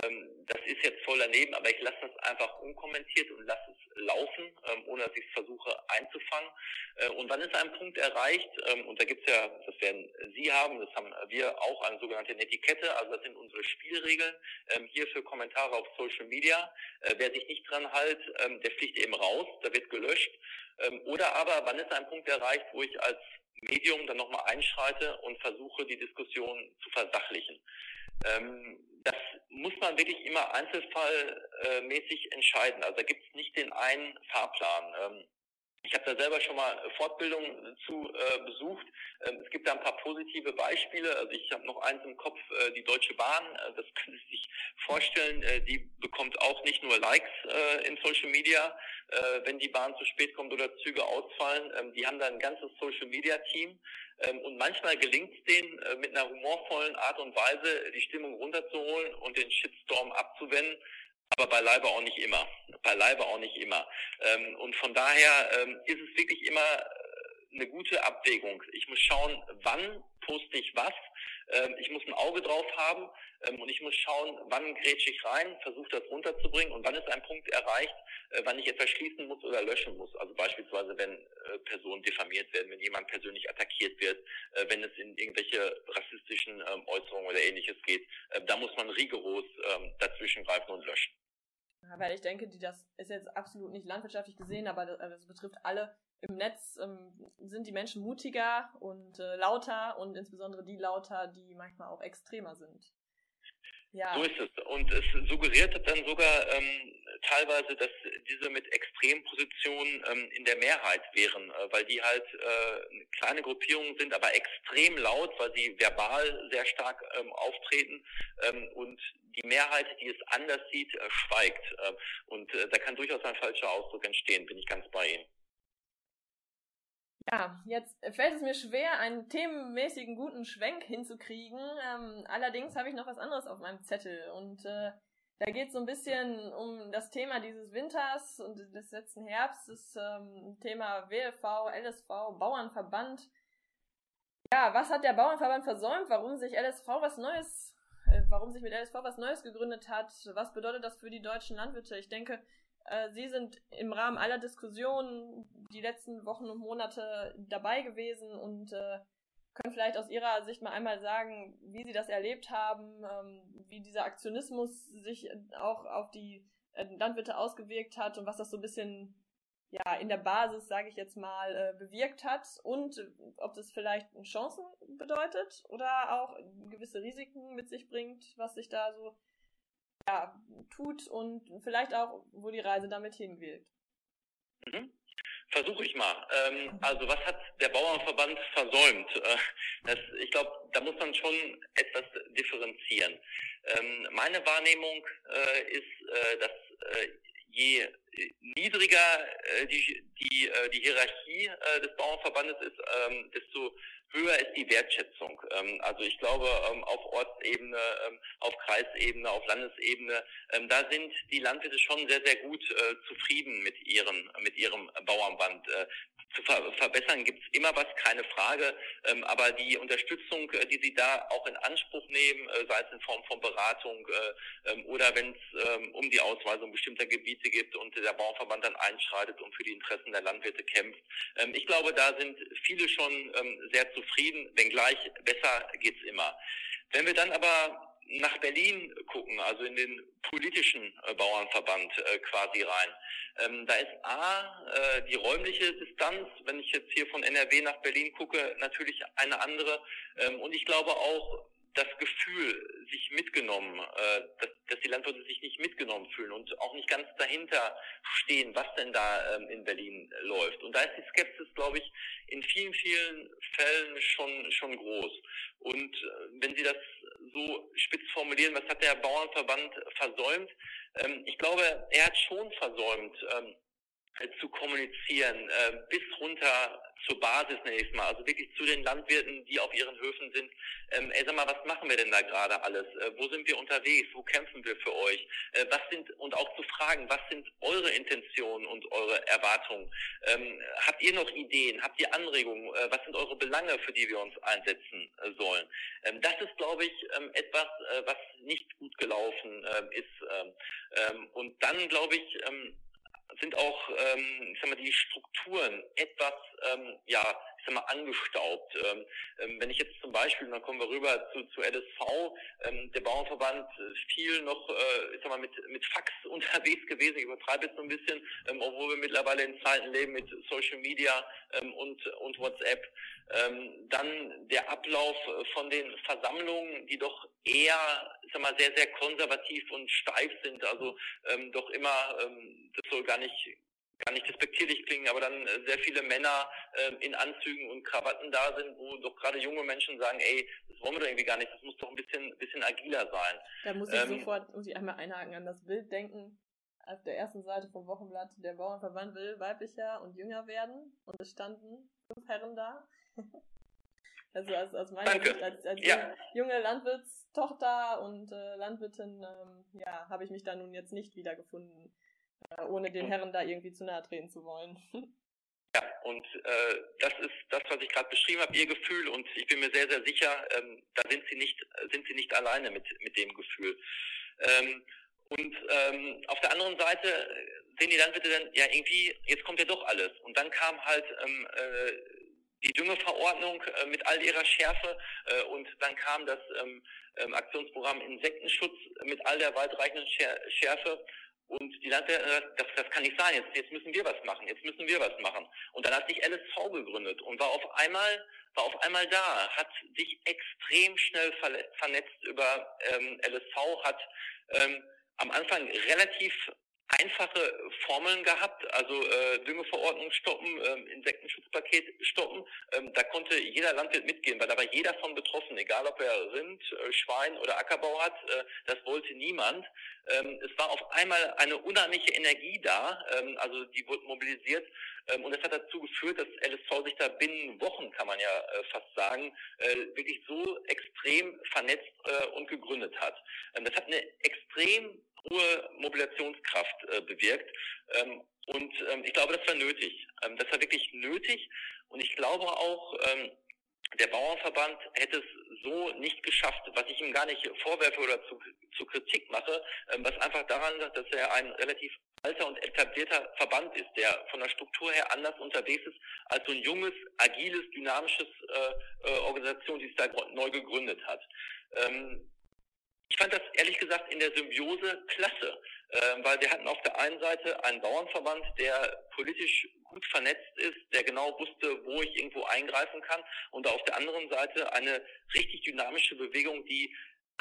ähm, das ist jetzt voll daneben, aber ich lasse das einfach unkommentiert und lasse es laufen, ähm, ohne dass ich es versuche einzufangen. Äh, und dann ist ein Punkt erreicht, ähm, und da gibt's ja, das werden Sie haben, das haben wir auch, eine sogenannte Netiquette, also das sind unsere Spielregeln ähm, hier für Kommentare auf Social Media. Äh, wer sich nicht dran hält, ähm, der fliegt eben raus, da wird gelöscht. Ähm, oder aber, wann ist ein Punkt erreicht, wo ich als Medium dann nochmal einschreite und versuche, die Diskussion zu versachlichen. Ähm, das muss man wirklich immer einzelfallmäßig entscheiden. Also da gibt es nicht den einen Fahrplan. Ähm, ich habe da selber schon mal Fortbildungen zu äh, besucht. Ähm, es gibt da ein paar positive Beispiele. Also ich habe noch eins im Kopf, äh, die Deutsche Bahn. Äh, das können Sie sich vorstellen. Äh, die bekommt auch nicht nur Likes äh, in Social Media, äh, wenn die Bahn zu spät kommt oder Züge ausfallen. Ähm, die haben da ein ganzes Social Media Team. Ähm, und manchmal gelingt es denen, äh, mit einer humorvollen Art und Weise die Stimmung runterzuholen und den Shitstorm abzuwenden aber beileibe auch nicht immer. Beileibe auch nicht immer. Ähm, und von daher ähm, ist es wirklich immer äh, eine gute Abwägung. Ich muss schauen, wann poste ich was. Ähm, ich muss ein Auge drauf haben ähm, und ich muss schauen, wann grätsche ich rein, versuche das runterzubringen und wann ist ein Punkt erreicht, äh, wann ich etwas schließen muss oder löschen muss. Also beispielsweise, wenn äh, Personen diffamiert werden, wenn jemand persönlich attackiert wird, äh, wenn es in irgendwelche rassistischen ähm, Äußerungen oder ähnliches geht, äh, da muss man rigoros ähm, dazwischen greifen und löschen. Weil ich denke, die, das ist jetzt absolut nicht landwirtschaftlich gesehen, aber das, also das betrifft alle. Im Netz ähm, sind die Menschen mutiger und äh, lauter und insbesondere die lauter, die manchmal auch extremer sind. Ja. So ist es. Und es suggeriert dann sogar ähm, teilweise, dass diese mit Extrempositionen ähm, in der Mehrheit wären, äh, weil die halt äh, kleine Gruppierungen sind, aber extrem laut, weil sie verbal sehr stark ähm, auftreten ähm, und die Mehrheit, die es anders sieht, äh, schweigt. Äh, und äh, da kann durchaus ein falscher Ausdruck entstehen, bin ich ganz bei Ihnen. Ja, jetzt fällt es mir schwer, einen themenmäßigen guten Schwenk hinzukriegen. Ähm, allerdings habe ich noch was anderes auf meinem Zettel und äh, da geht es so ein bisschen um das Thema dieses Winters und des letzten Herbstes, ähm, Thema WLV, LSV, Bauernverband. Ja, was hat der Bauernverband versäumt? Warum sich LSV was Neues, äh, warum sich mit LSV was Neues gegründet hat? Was bedeutet das für die deutschen Landwirte? Ich denke, Sie sind im Rahmen aller Diskussionen die letzten Wochen und Monate dabei gewesen und äh, können vielleicht aus Ihrer Sicht mal einmal sagen, wie Sie das erlebt haben, ähm, wie dieser Aktionismus sich auch auf die äh, Landwirte ausgewirkt hat und was das so ein bisschen ja in der Basis, sage ich jetzt mal, äh, bewirkt hat und äh, ob das vielleicht Chancen bedeutet oder auch gewisse Risiken mit sich bringt, was sich da so ja, tut und vielleicht auch, wo die Reise damit hinwirkt. Mhm. Versuche ich mal. Ähm, also was hat der Bauernverband versäumt? Äh, das, ich glaube, da muss man schon etwas differenzieren. Ähm, meine Wahrnehmung äh, ist, äh, dass äh, je niedriger äh, die, die, äh, die Hierarchie des Bauernverbandes ist, ähm, desto höher ist die Wertschätzung. Ähm, also ich glaube, ähm, auf Ortsebene, ähm, auf Kreisebene, auf Landesebene, da sind die Landwirte schon sehr, sehr gut äh, zufrieden mit ihrem, mit ihrem Bauernband. Äh, zu ver verbessern gibt's immer was, keine Frage. aber die Unterstützung, äh, die sie da auch in Anspruch nehmen, sei es in Form von Beratung oder wenn es um die Ausweisung bestimmter Gebiete gibt und der Bauernverband dann einschreitet und für die Interessen der Landwirte kämpft. ich glaube, da sind viele schon sehr zufrieden zufrieden, wenngleich besser geht's immer. Wenn wir dann aber nach Berlin gucken, also in den politischen äh, Bauernverband äh, quasi rein. Ähm, da ist A, äh, die räumliche Distanz, wenn ich jetzt hier von NRW nach Berlin gucke, natürlich eine andere. Ähm, und ich glaube auch, das Gefühl, sich mitgenommen, äh, dass, dass die Landwirte sich nicht mitgenommen fühlen und auch nicht ganz dahinter stehen, was denn da ähm, in Berlin läuft. Und da ist die Skepsis, glaube ich, in vielen, vielen Fällen schon, schon groß. Und äh, wenn Sie das so spitz formulieren, was hat der Bauernverband versäumt? Ähm, ich glaube, er hat schon versäumt, ähm, zu kommunizieren, äh, bis runter zur Basis nächstes Mal, also wirklich zu den Landwirten, die auf ihren Höfen sind. Ähm, ey, sag mal, was machen wir denn da gerade alles? Äh, wo sind wir unterwegs? Wo kämpfen wir für euch? Äh, was sind, und auch zu fragen, was sind eure Intentionen und eure Erwartungen? Ähm, habt ihr noch Ideen? Habt ihr Anregungen? Äh, was sind eure Belange, für die wir uns einsetzen äh, sollen? Ähm, das ist, glaube ich, ähm, etwas, äh, was nicht gut gelaufen äh, ist. Ähm, ähm, und dann, glaube ich, sind auch, ähm, ich sag mal, die Strukturen etwas, ähm, ja, ich sag mal, angestaubt. Ähm, ähm, wenn ich jetzt zum Beispiel, dann kommen wir rüber zu, zu LSV, ähm, der Bauernverband äh, viel noch, äh, ich sag mal, mit, mit Fax unterwegs gewesen, ich übertreibe jetzt so ein bisschen, ähm, obwohl wir mittlerweile in Zeiten leben mit Social Media ähm, und, und WhatsApp. Ähm, dann der Ablauf von den Versammlungen, die doch eher, ich sag mal, sehr, sehr konservativ und steif sind, also doch immer, das soll gar nicht gar nicht despektierlich klingen, aber dann äh, sehr viele Männer äh, in Anzügen und Krawatten da sind, wo doch gerade junge Menschen sagen, ey, das wollen wir doch irgendwie gar nicht, das muss doch ein bisschen, bisschen agiler sein. Da muss ich ähm, sofort, muss ich einmal einhaken an das Bild denken. Auf der ersten Seite vom Wochenblatt, der Bauernverband will weiblicher und jünger werden und es standen fünf Herren da. also meiner Danke. Sicht als, als ja. junge Landwirtstochter und äh, Landwirtin, ähm, ja, habe ich mich da nun jetzt nicht wiedergefunden äh, ohne den Herren da irgendwie zu nahe treten zu wollen. Ja, und äh, das ist das, was ich gerade beschrieben habe, Ihr Gefühl, und ich bin mir sehr, sehr sicher, ähm, da sind Sie nicht, sind Sie nicht alleine mit mit dem Gefühl. Ähm, und ähm, auf der anderen Seite sehen die Landwirte dann, ja irgendwie, jetzt kommt ja doch alles. Und dann kam halt ähm, äh, die Düngeverordnung äh, mit all ihrer Schärfe äh, und dann kam das ähm, ähm, Aktionsprogramm Insektenschutz mit all der weitreichenden Schärfe Und die Landwirte, das, das kann nicht sein, jetzt, jetzt müssen wir was machen, jetzt müssen wir was machen. Und dann hat sich LSV gegründet und war auf einmal, war auf einmal da, hat sich extrem schnell vernetzt über ähm, LSV, hat ähm, am Anfang relativ einfache Formeln gehabt, also äh, Düngeverordnung stoppen, ähm, Insektenschutzpaket stoppen. Ähm, da konnte jeder Landwirt mitgehen, weil da war jeder von betroffen, egal ob er Rind, äh, Schwein oder Ackerbau hat. Äh, das wollte niemand. Ähm, es war auf einmal eine unheimliche Energie da, ähm, also die wurde mobilisiert ähm, und das hat dazu geführt, dass LSV sich da binnen Wochen, kann man ja äh, fast sagen, äh, wirklich so extrem vernetzt äh, und gegründet hat. Ähm, das hat eine extrem hohe Mobilisationskraft äh, bewirkt. Ähm, und ähm, ich glaube, das war nötig. Ähm, das war wirklich nötig. Und ich glaube auch, ähm, der Bauernverband hätte es so nicht geschafft, was ich ihm gar nicht vorwerfe oder zu, zu Kritik mache, ähm, was einfach daran liegt, dass er ein relativ alter und etablierter Verband ist, der von der Struktur her anders unterwegs ist als so ein junges, agiles, dynamisches äh, äh, Organisation, die es da neu gegründet hat. Ähm, ich fand das ehrlich gesagt in der Symbiose klasse, äh, weil wir hatten auf der einen Seite einen Bauernverband, der politisch gut vernetzt ist, der genau wusste, wo ich irgendwo eingreifen kann, und auf der anderen Seite eine richtig dynamische Bewegung, die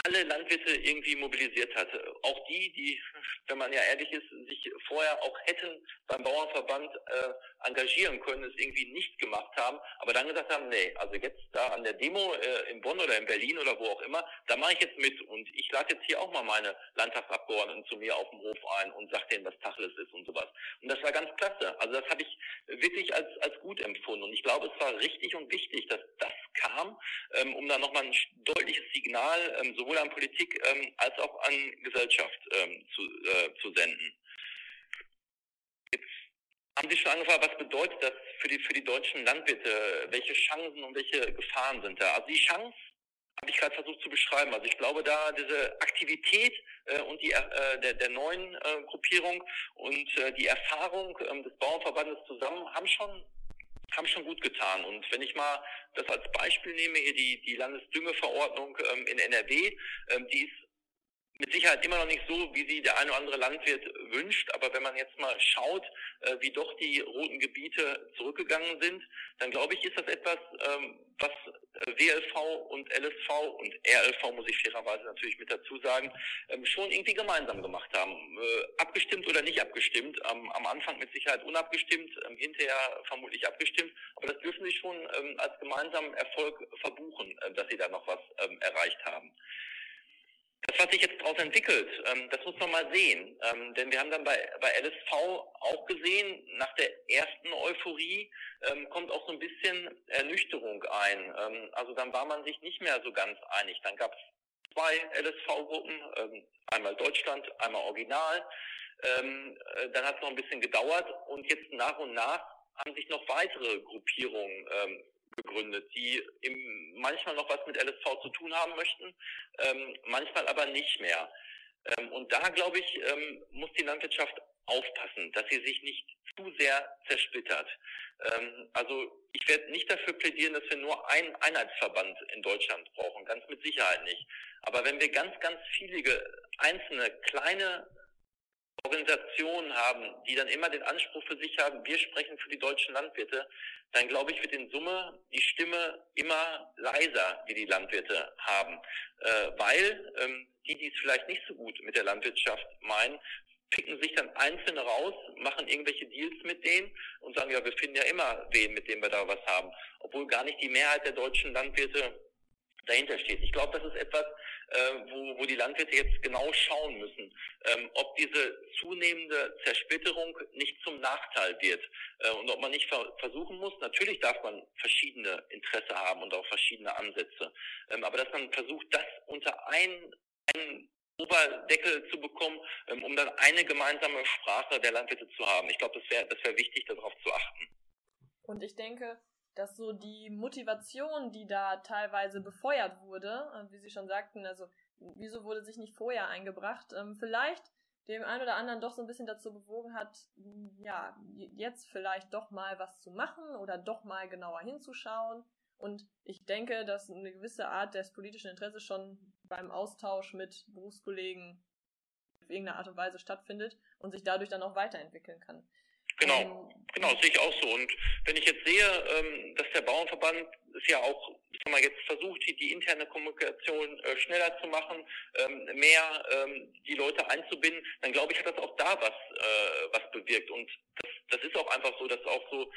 alle Landwirte irgendwie mobilisiert hatte. Auch die, die, wenn man ja ehrlich ist, sich vorher auch hätten beim Bauernverband äh, engagieren können, es irgendwie nicht gemacht haben, aber dann gesagt haben, nee, also jetzt da an der Demo äh, in Bonn oder in Berlin oder wo auch immer, da mache ich jetzt mit und ich lade jetzt hier auch mal meine Landtagsabgeordneten zu mir auf dem Hof ein und sage denen, was Tacheles ist und sowas. Und das war ganz klasse. Also das habe ich wirklich als, als gut empfunden und ich glaube, es war richtig und wichtig, dass das kam, ähm, um da nochmal ein deutliches Signal ähm, sowohl an Politik ähm, als auch an Gesellschaft ähm, zu, äh, zu senden. Haben Sie schon angefragt, was bedeutet das für die, für die deutschen Landwirte? Welche Chancen und welche Gefahren sind da? Also die Chance habe ich gerade versucht zu beschreiben. Also ich glaube, da diese Aktivität äh, und die äh, der, der neuen äh, Gruppierung und äh, die Erfahrung äh, des Bauernverbandes zusammen haben schon haben schon gut getan. Und wenn ich mal das als Beispiel nehme, hier die, die Landesdüngeverordnung ähm, in NRW, ähm, die ist mit Sicherheit immer noch nicht so, wie sie der eine oder andere Landwirt wünscht. Aber wenn man jetzt mal schaut, äh, wie doch die roten Gebiete zurückgegangen sind, dann glaube ich, ist das etwas, ähm, was WLV und LSV und RLV, muss ich fairerweise natürlich mit dazu sagen, ähm, schon irgendwie gemeinsam gemacht haben. Äh, abgestimmt oder nicht abgestimmt. Am, Anfang mit Sicherheit unabgestimmt, ähm, hinterher vermutlich abgestimmt. Aber das dürfen sie schon als gemeinsamen Erfolg verbuchen, äh, dass sie da noch was erreicht haben. Das, was sich jetzt daraus entwickelt, ähm, das muss man mal sehen. Ähm, denn wir haben dann bei, bei LSV auch gesehen, nach der ersten Euphorie ähm, kommt auch so ein bisschen Ernüchterung ein. Also dann war man sich nicht mehr so ganz einig. Dann gab es zwei LSV-Gruppen, einmal Deutschland, einmal Original. Äh, dann hat es noch ein bisschen gedauert und jetzt nach und nach haben sich noch weitere Gruppierungen ähm, gegründet, die im, manchmal noch was mit LSV zu tun haben möchten, ähm, manchmal aber nicht mehr. Ähm, und da, glaube ich, ähm, muss die Landwirtschaft aufpassen, dass sie sich nicht zu sehr zersplittert. Ähm, also ich werde nicht dafür plädieren, dass wir nur einen Einheitsverband in Deutschland brauchen, ganz mit Sicherheit nicht. Aber wenn wir ganz, ganz viele einzelne kleine Organisationen haben, die dann immer den Anspruch für sich haben, wir sprechen für die deutschen Landwirte, dann glaube ich, wird in Summe die Stimme immer leiser, die die Landwirte haben. Äh, weil ähm, die, die es vielleicht nicht so gut mit der Landwirtschaft meinen, picken sich dann Einzelne raus, machen irgendwelche Deals mit denen und sagen, ja, wir finden ja immer wen, mit dem wir da was haben. Obwohl gar nicht die Mehrheit der deutschen Landwirte dahinter steht. Ich glaube, das ist etwas, äh, wo, wo die Landwirte jetzt genau schauen müssen, ähm, ob diese zunehmende Zersplitterung nicht zum Nachteil wird äh, und ob man nicht ver versuchen muss, natürlich darf man verschiedene Interesse haben und auch verschiedene Ansätze, ähm, aber dass man versucht, das unter einen, einen Oberdeckel zu bekommen, ähm, um dann eine gemeinsame Sprache der Landwirte zu haben. Ich glaube, das wäre das wäre wichtig, darauf zu achten. Und ich denke, dass so die Motivation, die da teilweise befeuert wurde, äh, wie Sie schon sagten, also wieso wurde sich nicht vorher eingebracht, ähm, vielleicht dem einen oder anderen doch so ein bisschen dazu bewogen hat, ja, jetzt vielleicht doch mal was zu machen oder doch mal genauer hinzuschauen. Und ich denke, dass eine gewisse Art des politischen Interesses schon beim Austausch mit Berufskollegen auf irgendeine Art und Weise stattfindet und sich dadurch dann auch weiterentwickeln kann. Genau, ähm, genau, sehe ich auch so. Und wenn ich jetzt sehe, ähm, dass der Bauernverband es ja auch, ich sag mal, jetzt versucht, die, die interne Kommunikation äh, schneller zu machen, ähm, mehr ähm, die Leute einzubinden, dann glaube ich, hat das auch da was, äh, was bewirkt. Und das, das ist auch einfach so, dass auch so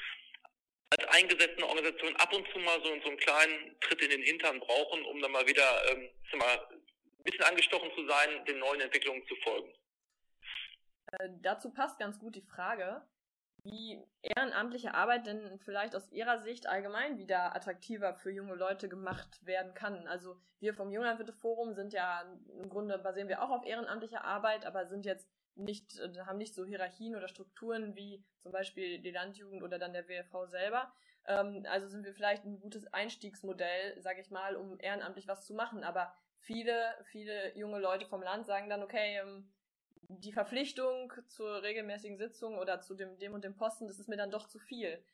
als eingesetzte Organisationen ab und zu mal so, so einen kleinen Tritt in den Hintern brauchen, um dann mal wieder ähm, mal, ein bisschen angestochen zu sein, den neuen Entwicklungen zu folgen. Äh, dazu passt ganz gut die Frage, wie ehrenamtliche Arbeit denn vielleicht aus Ihrer Sicht allgemein wieder attraktiver für junge Leute gemacht werden kann. Also wir vom Junglandwirte Forum sind ja im Grunde basieren wir auch auf ehrenamtlicher Arbeit, aber sind jetzt nicht, haben nicht so Hierarchien oder Strukturen wie zum Beispiel die Landjugend oder dann der WFV selber. Ähm, also sind wir vielleicht ein gutes Einstiegsmodell, sage ich mal, um ehrenamtlich was zu machen. Aber viele, viele junge Leute vom Land sagen dann, okay, ähm, die Verpflichtung zur regelmäßigen Sitzung oder zu dem, dem und dem Posten, das ist mir dann doch zu viel.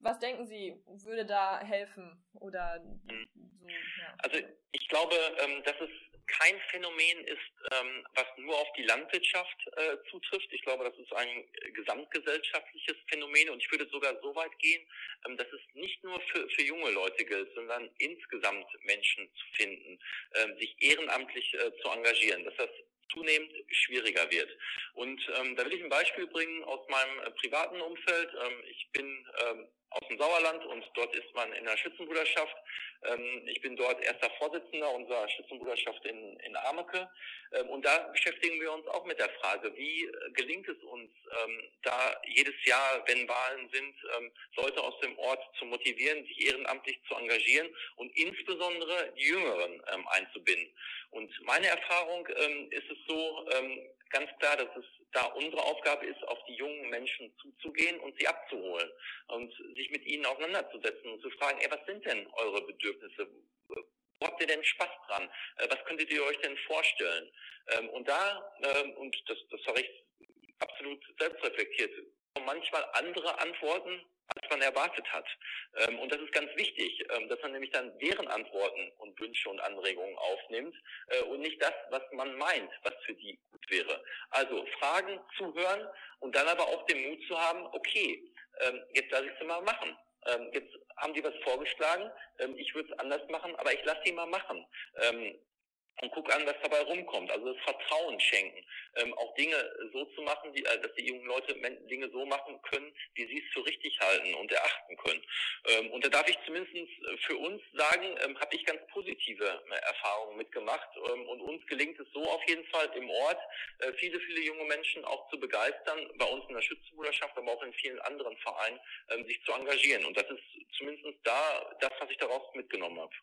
Was denken Sie, würde da helfen? Oder so, ja. Also ich glaube, ähm, dass es kein Phänomen ist, ähm, was nur auf die Landwirtschaft äh, zutrifft. Ich glaube, das ist ein gesamtgesellschaftliches Phänomen und ich würde sogar so weit gehen, ähm, dass es nicht nur für, für junge Leute gilt, sondern insgesamt Menschen zu finden, sich ehrenamtlich äh, zu engagieren. Dass das zunehmend schwieriger wird. Und ähm, da will ich ein Beispiel bringen aus meinem äh, privaten Umfeld. Ähm, ich bin ähm, aus dem Sauerland und dort ist man in der Schützenbruderschaft. Ähm, ich bin dort erster Vorsitzender unserer Schützenbruderschaft in, in Ameke. Ähm, und da beschäftigen wir uns auch mit der Frage, wie äh, gelingt es uns, ähm, da jedes Jahr, wenn Wahlen sind, ähm, Leute aus dem Ort zu motivieren, sich ehrenamtlich zu engagieren und insbesondere die Jüngeren ähm, einzubinden. Und meine Erfahrung ähm, ist es so, ganz klar, dass es da unsere Aufgabe ist, auf die jungen Menschen zuzugehen und sie abzuholen und sich mit ihnen auseinanderzusetzen und zu fragen, ey, was sind denn eure Bedürfnisse? Wo habt ihr denn Spaß dran? Äh, was könntet ihr euch denn vorstellen? Ähm, und da, ähm, und das, das habe ich absolut selbst reflektiert, kommen manchmal andere Antworten, man erwartet hat. Ähm, und das ist ganz wichtig, ähm, dass man nämlich dann deren Antworten und Wünsche und Anregungen aufnimmt äh, und nicht das, was man meint, was für die gut wäre. Also Fragen, zuhören und dann aber auch den Mut zu haben, okay, ähm, jetzt lasse ich es mal machen. Jetzt haben die was vorgeschlagen, ich würde es anders machen, aber ich lasse sie mal machen und guck an, was dabei rumkommt. Also das Vertrauen schenken, ähm, auch Dinge so zu machen, die, äh, dass die jungen Leute Dinge so machen können, wie sie es für richtig halten und erachten können. Ähm, und da darf ich zumindest für uns sagen, ähm, habe ich ganz positive äh, Erfahrungen mitgemacht ähm, und uns gelingt es so auf jeden Fall im Ort, äh, viele, viele junge Menschen auch zu begeistern, bei uns in der Schützenbruderschaft, aber auch in vielen anderen Vereinen, ähm, sich zu engagieren. Und das ist zumindest da das, was ich daraus mitgenommen habe.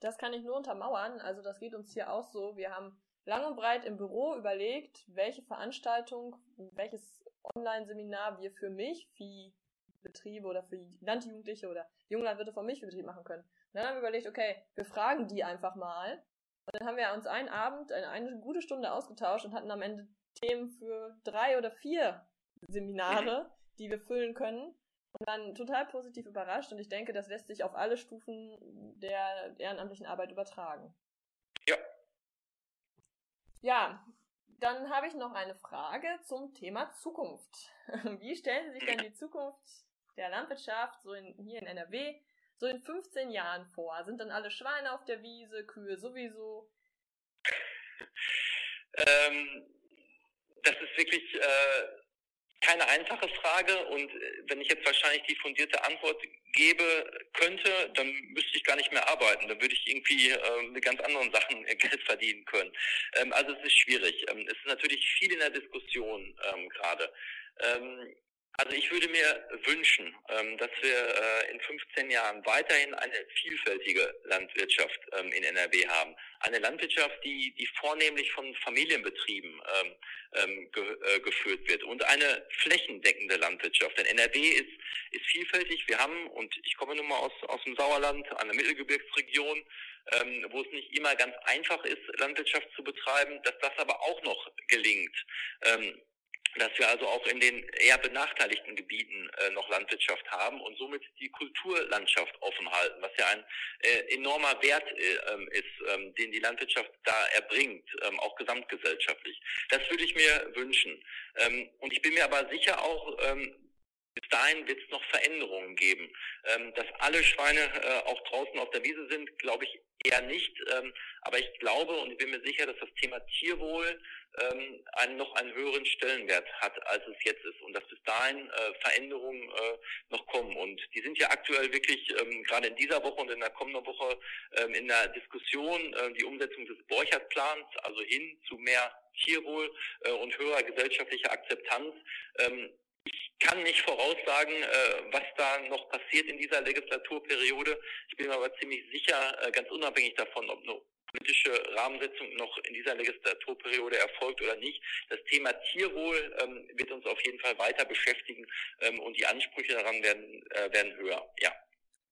Das kann ich nur untermauern. Also das geht uns hier auch so. Wir haben lang und breit im Büro überlegt, welche Veranstaltung, welches Online-Seminar wir für mich, Viehbetriebe oder für Landjugendliche oder Junglandwirte vom Milchbetrieb machen können. Und dann haben wir überlegt, okay, wir fragen die einfach mal. Und dann haben wir uns einen Abend, eine, eine gute Stunde ausgetauscht und hatten am Ende Themen für drei oder vier Seminare, die wir füllen können und dann total positiv überrascht und ich denke, das lässt sich auf alle Stufen der ehrenamtlichen Arbeit übertragen. Ja. Ja, dann habe ich noch eine Frage zum Thema Zukunft. Wie stellen Sie sich denn die Zukunft der Landwirtschaft so in, hier in NRW so in 15 Jahren vor? Sind dann alle Schweine auf der Wiese, Kühe sowieso? Ähm, das ist wirklich äh, keine einfache Frage und äh, wenn ich jetzt wahrscheinlich die fundierte Antwort gebe könnte, dann müsste ich gar nicht mehr arbeiten. Dann würde ich irgendwie äh, mit ganz anderen Sachen Geld verdienen können. Ähm, also es ist schwierig. Ähm, es ist natürlich viel in der Diskussion ähm, gerade. Ähm, also ich würde mir wünschen, ähm, dass wir äh, in 15 Jahren weiterhin eine vielfältige Landwirtschaft ähm, in NRW haben. Eine Landwirtschaft, die, die vornehmlich von Familienbetrieben ähm, äh, geführt wird und eine flächendeckende Landwirtschaft. Denn NRW ist, ist vielfältig. Wir haben, und ich komme nun mal aus, aus dem Sauerland, einer Mittelgebirgsregion, wo es nicht immer ganz einfach ist, Landwirtschaft zu betreiben, dass das aber auch noch gelingt. Dass wir also auch in den eher benachteiligten Gebieten äh, noch Landwirtschaft haben und somit die Kulturlandschaft offen halten, was ja ein äh, enormer Wert äh, ähm, ist, ähm, den die Landwirtschaft da erbringt, ähm, auch gesamtgesellschaftlich. Das würde ich mir wünschen. Ähm, und ich bin mir aber sicher auch, ähm, bis dahin wird es noch Veränderungen geben. Ähm, dass alle Schweine äh, auch draußen auf der Wiese sind, glaube ich eher nicht. Ähm, aber ich glaube und ich bin mir sicher, dass das Thema Tierwohl ähm, einen noch einen höheren Stellenwert hat, als es jetzt ist. Und dass bis dahin äh, Veränderungen äh, noch kommen. Und die sind ja aktuell wirklich ähm, gerade in dieser Woche und in der kommenden Woche ähm, in der Diskussion äh, die Umsetzung des Borchert-Plans, also hin zu mehr Tierwohl äh, und höherer gesellschaftlicher Akzeptanz. Ähm, ich kann nicht voraussagen, äh, was da noch passiert in dieser Legislaturperiode. Ich bin mir aber ziemlich sicher, äh, ganz unabhängig davon, ob eine politische Rahmensetzung noch in dieser Legislaturperiode erfolgt oder nicht. Das Thema Tierwohl ähm, wird uns auf jeden Fall weiter beschäftigen ähm, und die Ansprüche daran werden, äh, werden höher. Ja.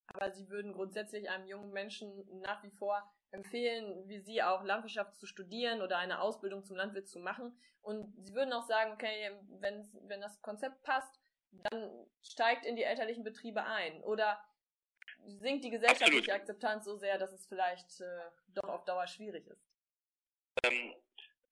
Aber Sie würden grundsätzlich einem jungen Menschen nach wie vor empfehlen, wie Sie auch Landwirtschaft zu studieren oder eine Ausbildung zum Landwirt zu machen. Und Sie würden auch sagen, okay, wenn, wenn das Konzept passt, dann steigt in die elterlichen Betriebe ein. Oder sinkt die gesellschaftliche. Akzeptanz so sehr, dass es vielleicht äh, doch auf Dauer schwierig ist? Ähm,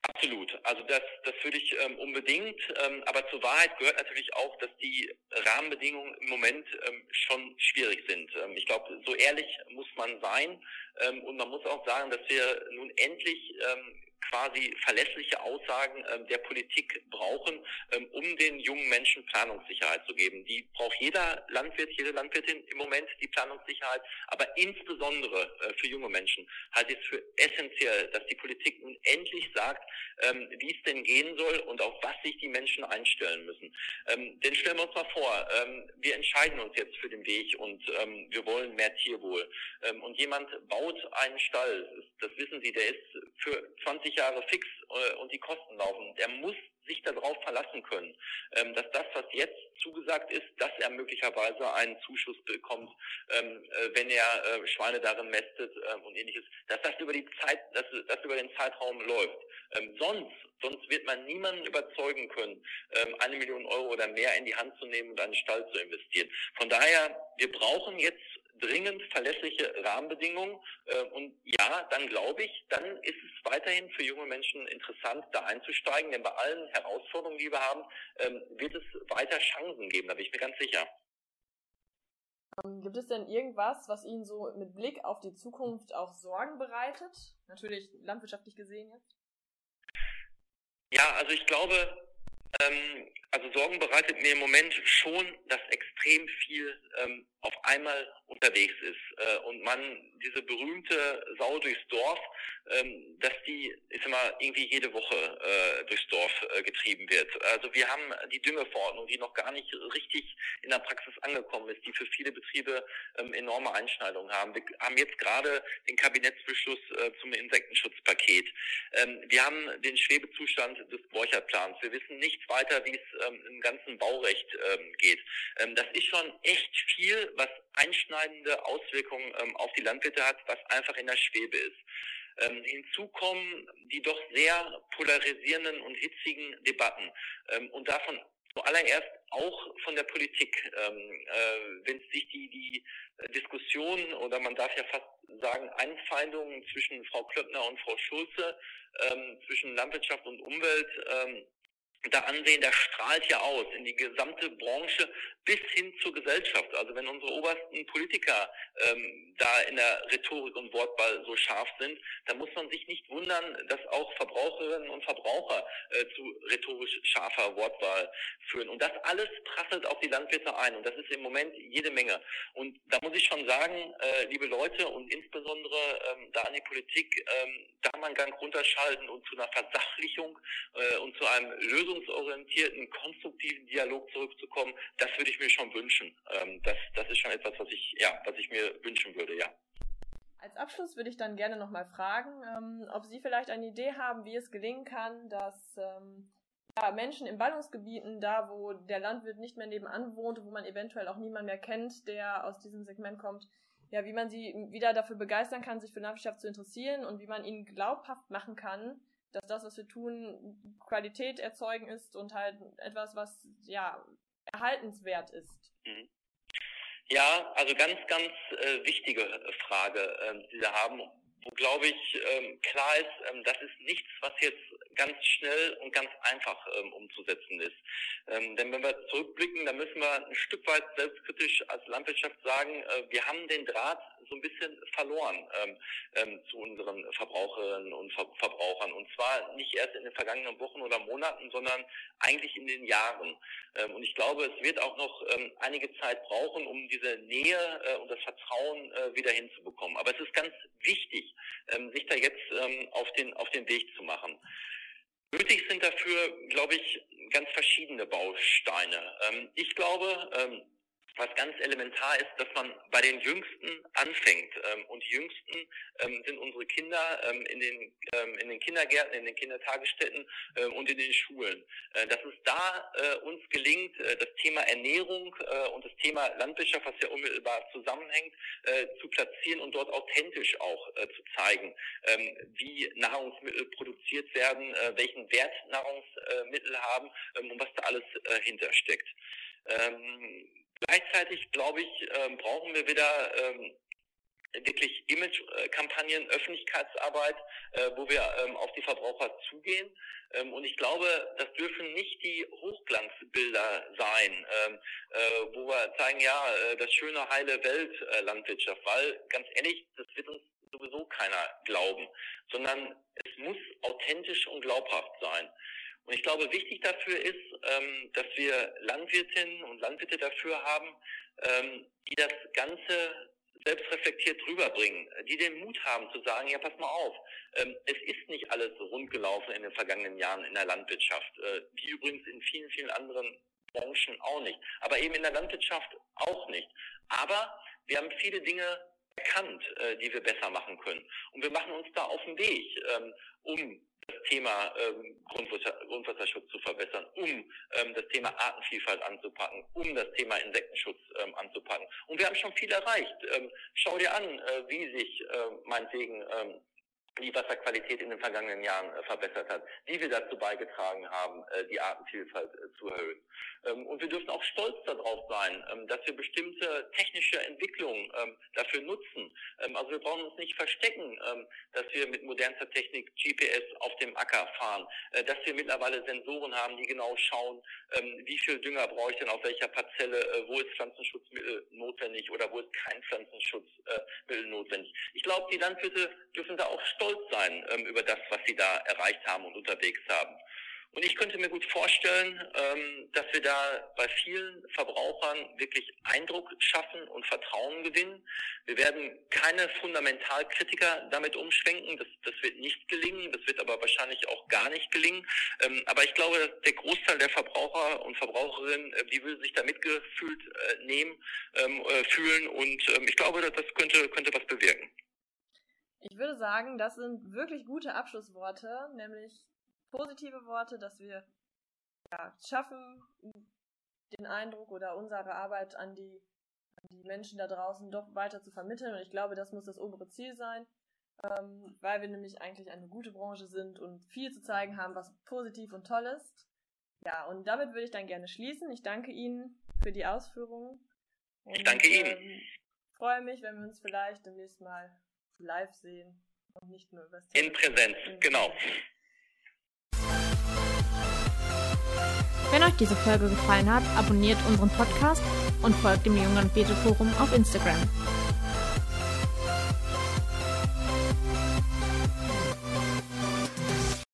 Absolut. Also das, das würde ich ähm, unbedingt. Ähm, aber zur Wahrheit gehört natürlich auch, dass die Rahmenbedingungen im Moment ähm, schon schwierig sind. Ähm, ich glaube, so ehrlich muss man sein. Ähm, und man muss auch sagen, dass wir nun endlich ähm, quasi verlässliche Aussagen ähm, der Politik brauchen, ähm, um den jungen Menschen Planungssicherheit zu geben. Die braucht jeder Landwirt, jede Landwirtin im Moment, die Planungssicherheit, aber insbesondere äh, für junge Menschen halte ich es für essentiell, dass die Politik nun endlich sagt, ähm, wie es denn gehen soll und auf was sich die Menschen einstellen müssen. Ähm, denn stellen wir uns mal vor, ähm, wir entscheiden uns jetzt für den Weg und ähm, wir wollen mehr Tierwohl. Und jemand baut einen Stall, das wissen Sie, der ist für 20 Jahre fix äh, und die Kosten laufen. Der muss sich darauf verlassen können, ähm, dass das, was jetzt zugesagt ist, dass er möglicherweise einen Zuschuss bekommt, ähm, äh, wenn er äh, Schweine darin mästet äh, und ähnliches, dass das über die Zeit, dass das über den Zeitraum läuft. Ähm, sonst, sonst wird man niemanden überzeugen können, ähm, eine Million Euro oder mehr in die Hand zu nehmen und einen Stall zu investieren. Von daher, wir brauchen jetzt dringend verlässliche Rahmenbedingungen. Äh, und ja, dann glaube ich, dann ist es weiterhin für junge Menschen interessant, da einzusteigen, denn bei allen Herausforderungen, die wir haben, ähm, wird es weiter Chancen geben, da bin ich mir ganz sicher. Ähm, gibt es denn irgendwas, was Ihnen so mit Blick auf die Zukunft auch Sorgen bereitet? Natürlich landwirtschaftlich gesehen jetzt. Ja, also ich glaube, ähm, also Sorgen bereitet mir im Moment schon, dass extrem viel ähm, auf einmal unterwegs ist äh, und man diese berühmte Sau durchs Dorf, ähm, dass die, ist immer irgendwie jede Woche äh, durchs Dorf äh, getrieben wird. Also wir haben die Düngeverordnung, die noch gar nicht richtig in der Praxis angekommen ist, die für viele Betriebe ähm, enorme Einschneidungen haben. Wir haben jetzt gerade den Kabinettsbeschluss äh, zum Insektenschutzpaket. Ähm, wir haben den Schwebezustand des Borcherplans. Wir wissen nichts weiter, wie es ähm, im ganzen Baurecht ähm, geht. Ähm, das ist schon echt viel, was einschneidende Auswirkungen ähm, auf die Landwirte hat, was einfach in der Schwebe ist. Ähm, hinzu kommen die doch sehr polarisierenden und hitzigen Debatten. Ähm, und davon zuallererst auch von der Politik. Ähm, äh, wenn sich die, die Diskussion oder man darf ja fast sagen Einfeindungen zwischen Frau Klöppner und Frau Schulze, ähm, zwischen Landwirtschaft und Umwelt ähm, da ansehen, der strahlt ja aus in die gesamte Branche bis hin zur Gesellschaft. Also wenn unsere obersten Politiker ähm, da in der Rhetorik und Wortwahl so scharf sind, dann muss man sich nicht wundern, dass auch Verbraucherinnen und Verbraucher äh, zu rhetorisch scharfer Wortwahl führen. Und das alles prasselt auf die Landwirte ein. Und das ist im Moment jede Menge. Und da muss ich schon sagen, äh, liebe Leute und insbesondere ähm, da an die Politik, ähm, da mal einen Gang runterschalten und zu einer Versachlichung äh, und zu einem lösungsorientierten, konstruktiven Dialog zurückzukommen, das würde ich mir schon wünschen. Ähm, das, das ist schon etwas, was ich, ja, was ich mir wünschen würde, ja. Als Abschluss würde ich dann gerne nochmal fragen, ähm, ob Sie vielleicht eine Idee haben, wie es gelingen kann, dass ähm, Menschen in Ballungsgebieten, da wo der Landwirt nicht mehr nebenan wohnt, wo man eventuell auch niemand mehr kennt, der aus diesem Segment kommt, ja, wie man sie wieder dafür begeistern kann, sich für Landwirtschaft zu interessieren und wie man ihnen glaubhaft machen kann, dass das, was wir tun, Qualität erzeugen ist und halt etwas, was ja erhaltenswert ist. Mhm. Ja, also ganz, ganz äh, wichtige Frage, äh, die wir haben wo, glaube ich, ähm, klar ist, ähm, das ist nichts, was jetzt ganz schnell und ganz einfach ähm, umzusetzen ist. Ähm, denn wenn wir zurückblicken, dann müssen wir ein Stück weit selbstkritisch als Landwirtschaft sagen, äh, wir haben den Draht so ein bisschen verloren ähm, ähm, zu unseren Verbraucherinnen und Ver Verbrauchern. Und zwar nicht erst in den vergangenen Wochen oder Monaten, sondern eigentlich in den Jahren. Ähm, und ich glaube, es wird auch noch ähm, einige Zeit brauchen, um diese Nähe äh, und das Vertrauen äh, wieder hinzubekommen. Aber es ist ganz wichtig, ähm, sich da jetzt ähm, auf, den, auf den Weg zu machen. Nötig sind dafür, glaube ich, ganz verschiedene Bausteine. Ähm, ich glaube, ähm, was ganz elementar ist, dass man bei den Jüngsten anfängt. Ähm, und die Jüngsten ähm, sind unsere Kinder ähm, in, den, in den Kindergärten, in den Kindertagesstätten und in den Schulen. Äh, dass es da äh, uns gelingt, äh, das Thema Ernährung äh, und das Thema Landwirtschaft, was ja unmittelbar zusammenhängt, zu platzieren und dort authentisch auch zu zeigen, wie Nahrungsmittel produziert werden, welchen Wert Nahrungsmittel haben und was da alles hintersteckt. Gleichzeitig, glaube ich, ähm, brauchen wir wieder ähm, wirklich Image-Kampagnen, Öffentlichkeitsarbeit, äh, wo wir ähm, auf die Verbraucher zugehen. Ähm, und ich glaube, das dürfen nicht die Hochglanzbilder sein, ähm, äh, wo wir zeigen, ja, äh, das schöne, heile Welt äh, weil ganz ehrlich, das wird uns sowieso keiner glauben, sondern es muss authentisch und glaubhaft sein. Und ich glaube, wichtig dafür ist, ähm, dass wir Landwirtinnen und Landwirte dafür haben, ähm, die das Ganze selbstreflektiert rüberbringen, die den Mut haben zu sagen, ja, pass mal auf, ähm, es ist nicht alles rund gelaufen in den vergangenen Jahren in der Landwirtschaft, äh, wie übrigens in vielen, vielen anderen Branchen auch nicht, aber eben in der Landwirtschaft auch nicht. Aber wir haben viele Dinge erkannt, äh, die wir besser machen können. Und wir machen uns da auf den Weg, um das Thema ähm, Grundwasser, Grundwasserschutz zu verbessern, um ähm, das Thema Artenvielfalt anzupacken, um das Thema Insektenschutz ähm, anzupacken. Und wir haben schon viel erreicht. Ähm, schau dir an, äh, wie sich äh, meinetwegen ähm, die Wasserqualität in den vergangenen Jahren äh, verbessert hat, wie wir dazu beigetragen haben, äh, die Artenvielfalt äh, zu erhöhen. Ähm, und wir dürfen auch stolz darauf sein, ähm, dass wir bestimmte technische Entwicklungen ähm, dafür nutzen. Also wir brauchen uns nicht verstecken, dass wir mit modernster Technik GPS auf dem Acker fahren, dass wir mittlerweile Sensoren haben, die genau schauen, wie viel Dünger brauche ich denn auf welcher Parzelle, wo ist Pflanzenschutzmittel notwendig oder wo ist kein Pflanzenschutzmittel notwendig. Ich glaube, die Landwirte dürfen da auch stolz sein ähm, über das, was sie da erreicht haben und unterwegs haben. Und ich könnte mir gut vorstellen, ähm, dass wir da bei vielen Verbrauchern wirklich Eindruck schaffen und Vertrauen gewinnen. Wir werden keine Fundamentalkritiker damit umschwenken. Das, das wird nicht gelingen. Das wird aber wahrscheinlich auch gar nicht gelingen. Ähm, aber ich glaube, der Großteil der Verbraucher und Verbraucherinnen, äh, die will sich da mitgefühlt äh, nehmen, ähm, äh, fühlen. Und ähm, ich glaube, das könnte, könnte was bewirken. Ich würde sagen, das sind wirklich gute Abschlussworte, nämlich positive Worte, dass wir ja, schaffen, den Eindruck oder unsere Arbeit an die, an die Menschen da draußen doch weiter zu vermitteln. Und ich glaube, das muss das obere Ziel sein, ähm, weil wir nämlich eigentlich eine gute Branche sind und viel zu zeigen haben, was positiv und toll ist. Ja, und damit würde ich dann gerne schließen. Ich danke Ihnen für die Ausführungen. Und, ich danke Ihnen. Ähm, freue mich, wenn wir uns vielleicht demnächst mal live sehen und nicht nur über das In Präsenz, genau. Wenn euch diese Folge gefallen hat, abonniert unseren Podcast und folgt dem Jungen Bete Forum auf Instagram.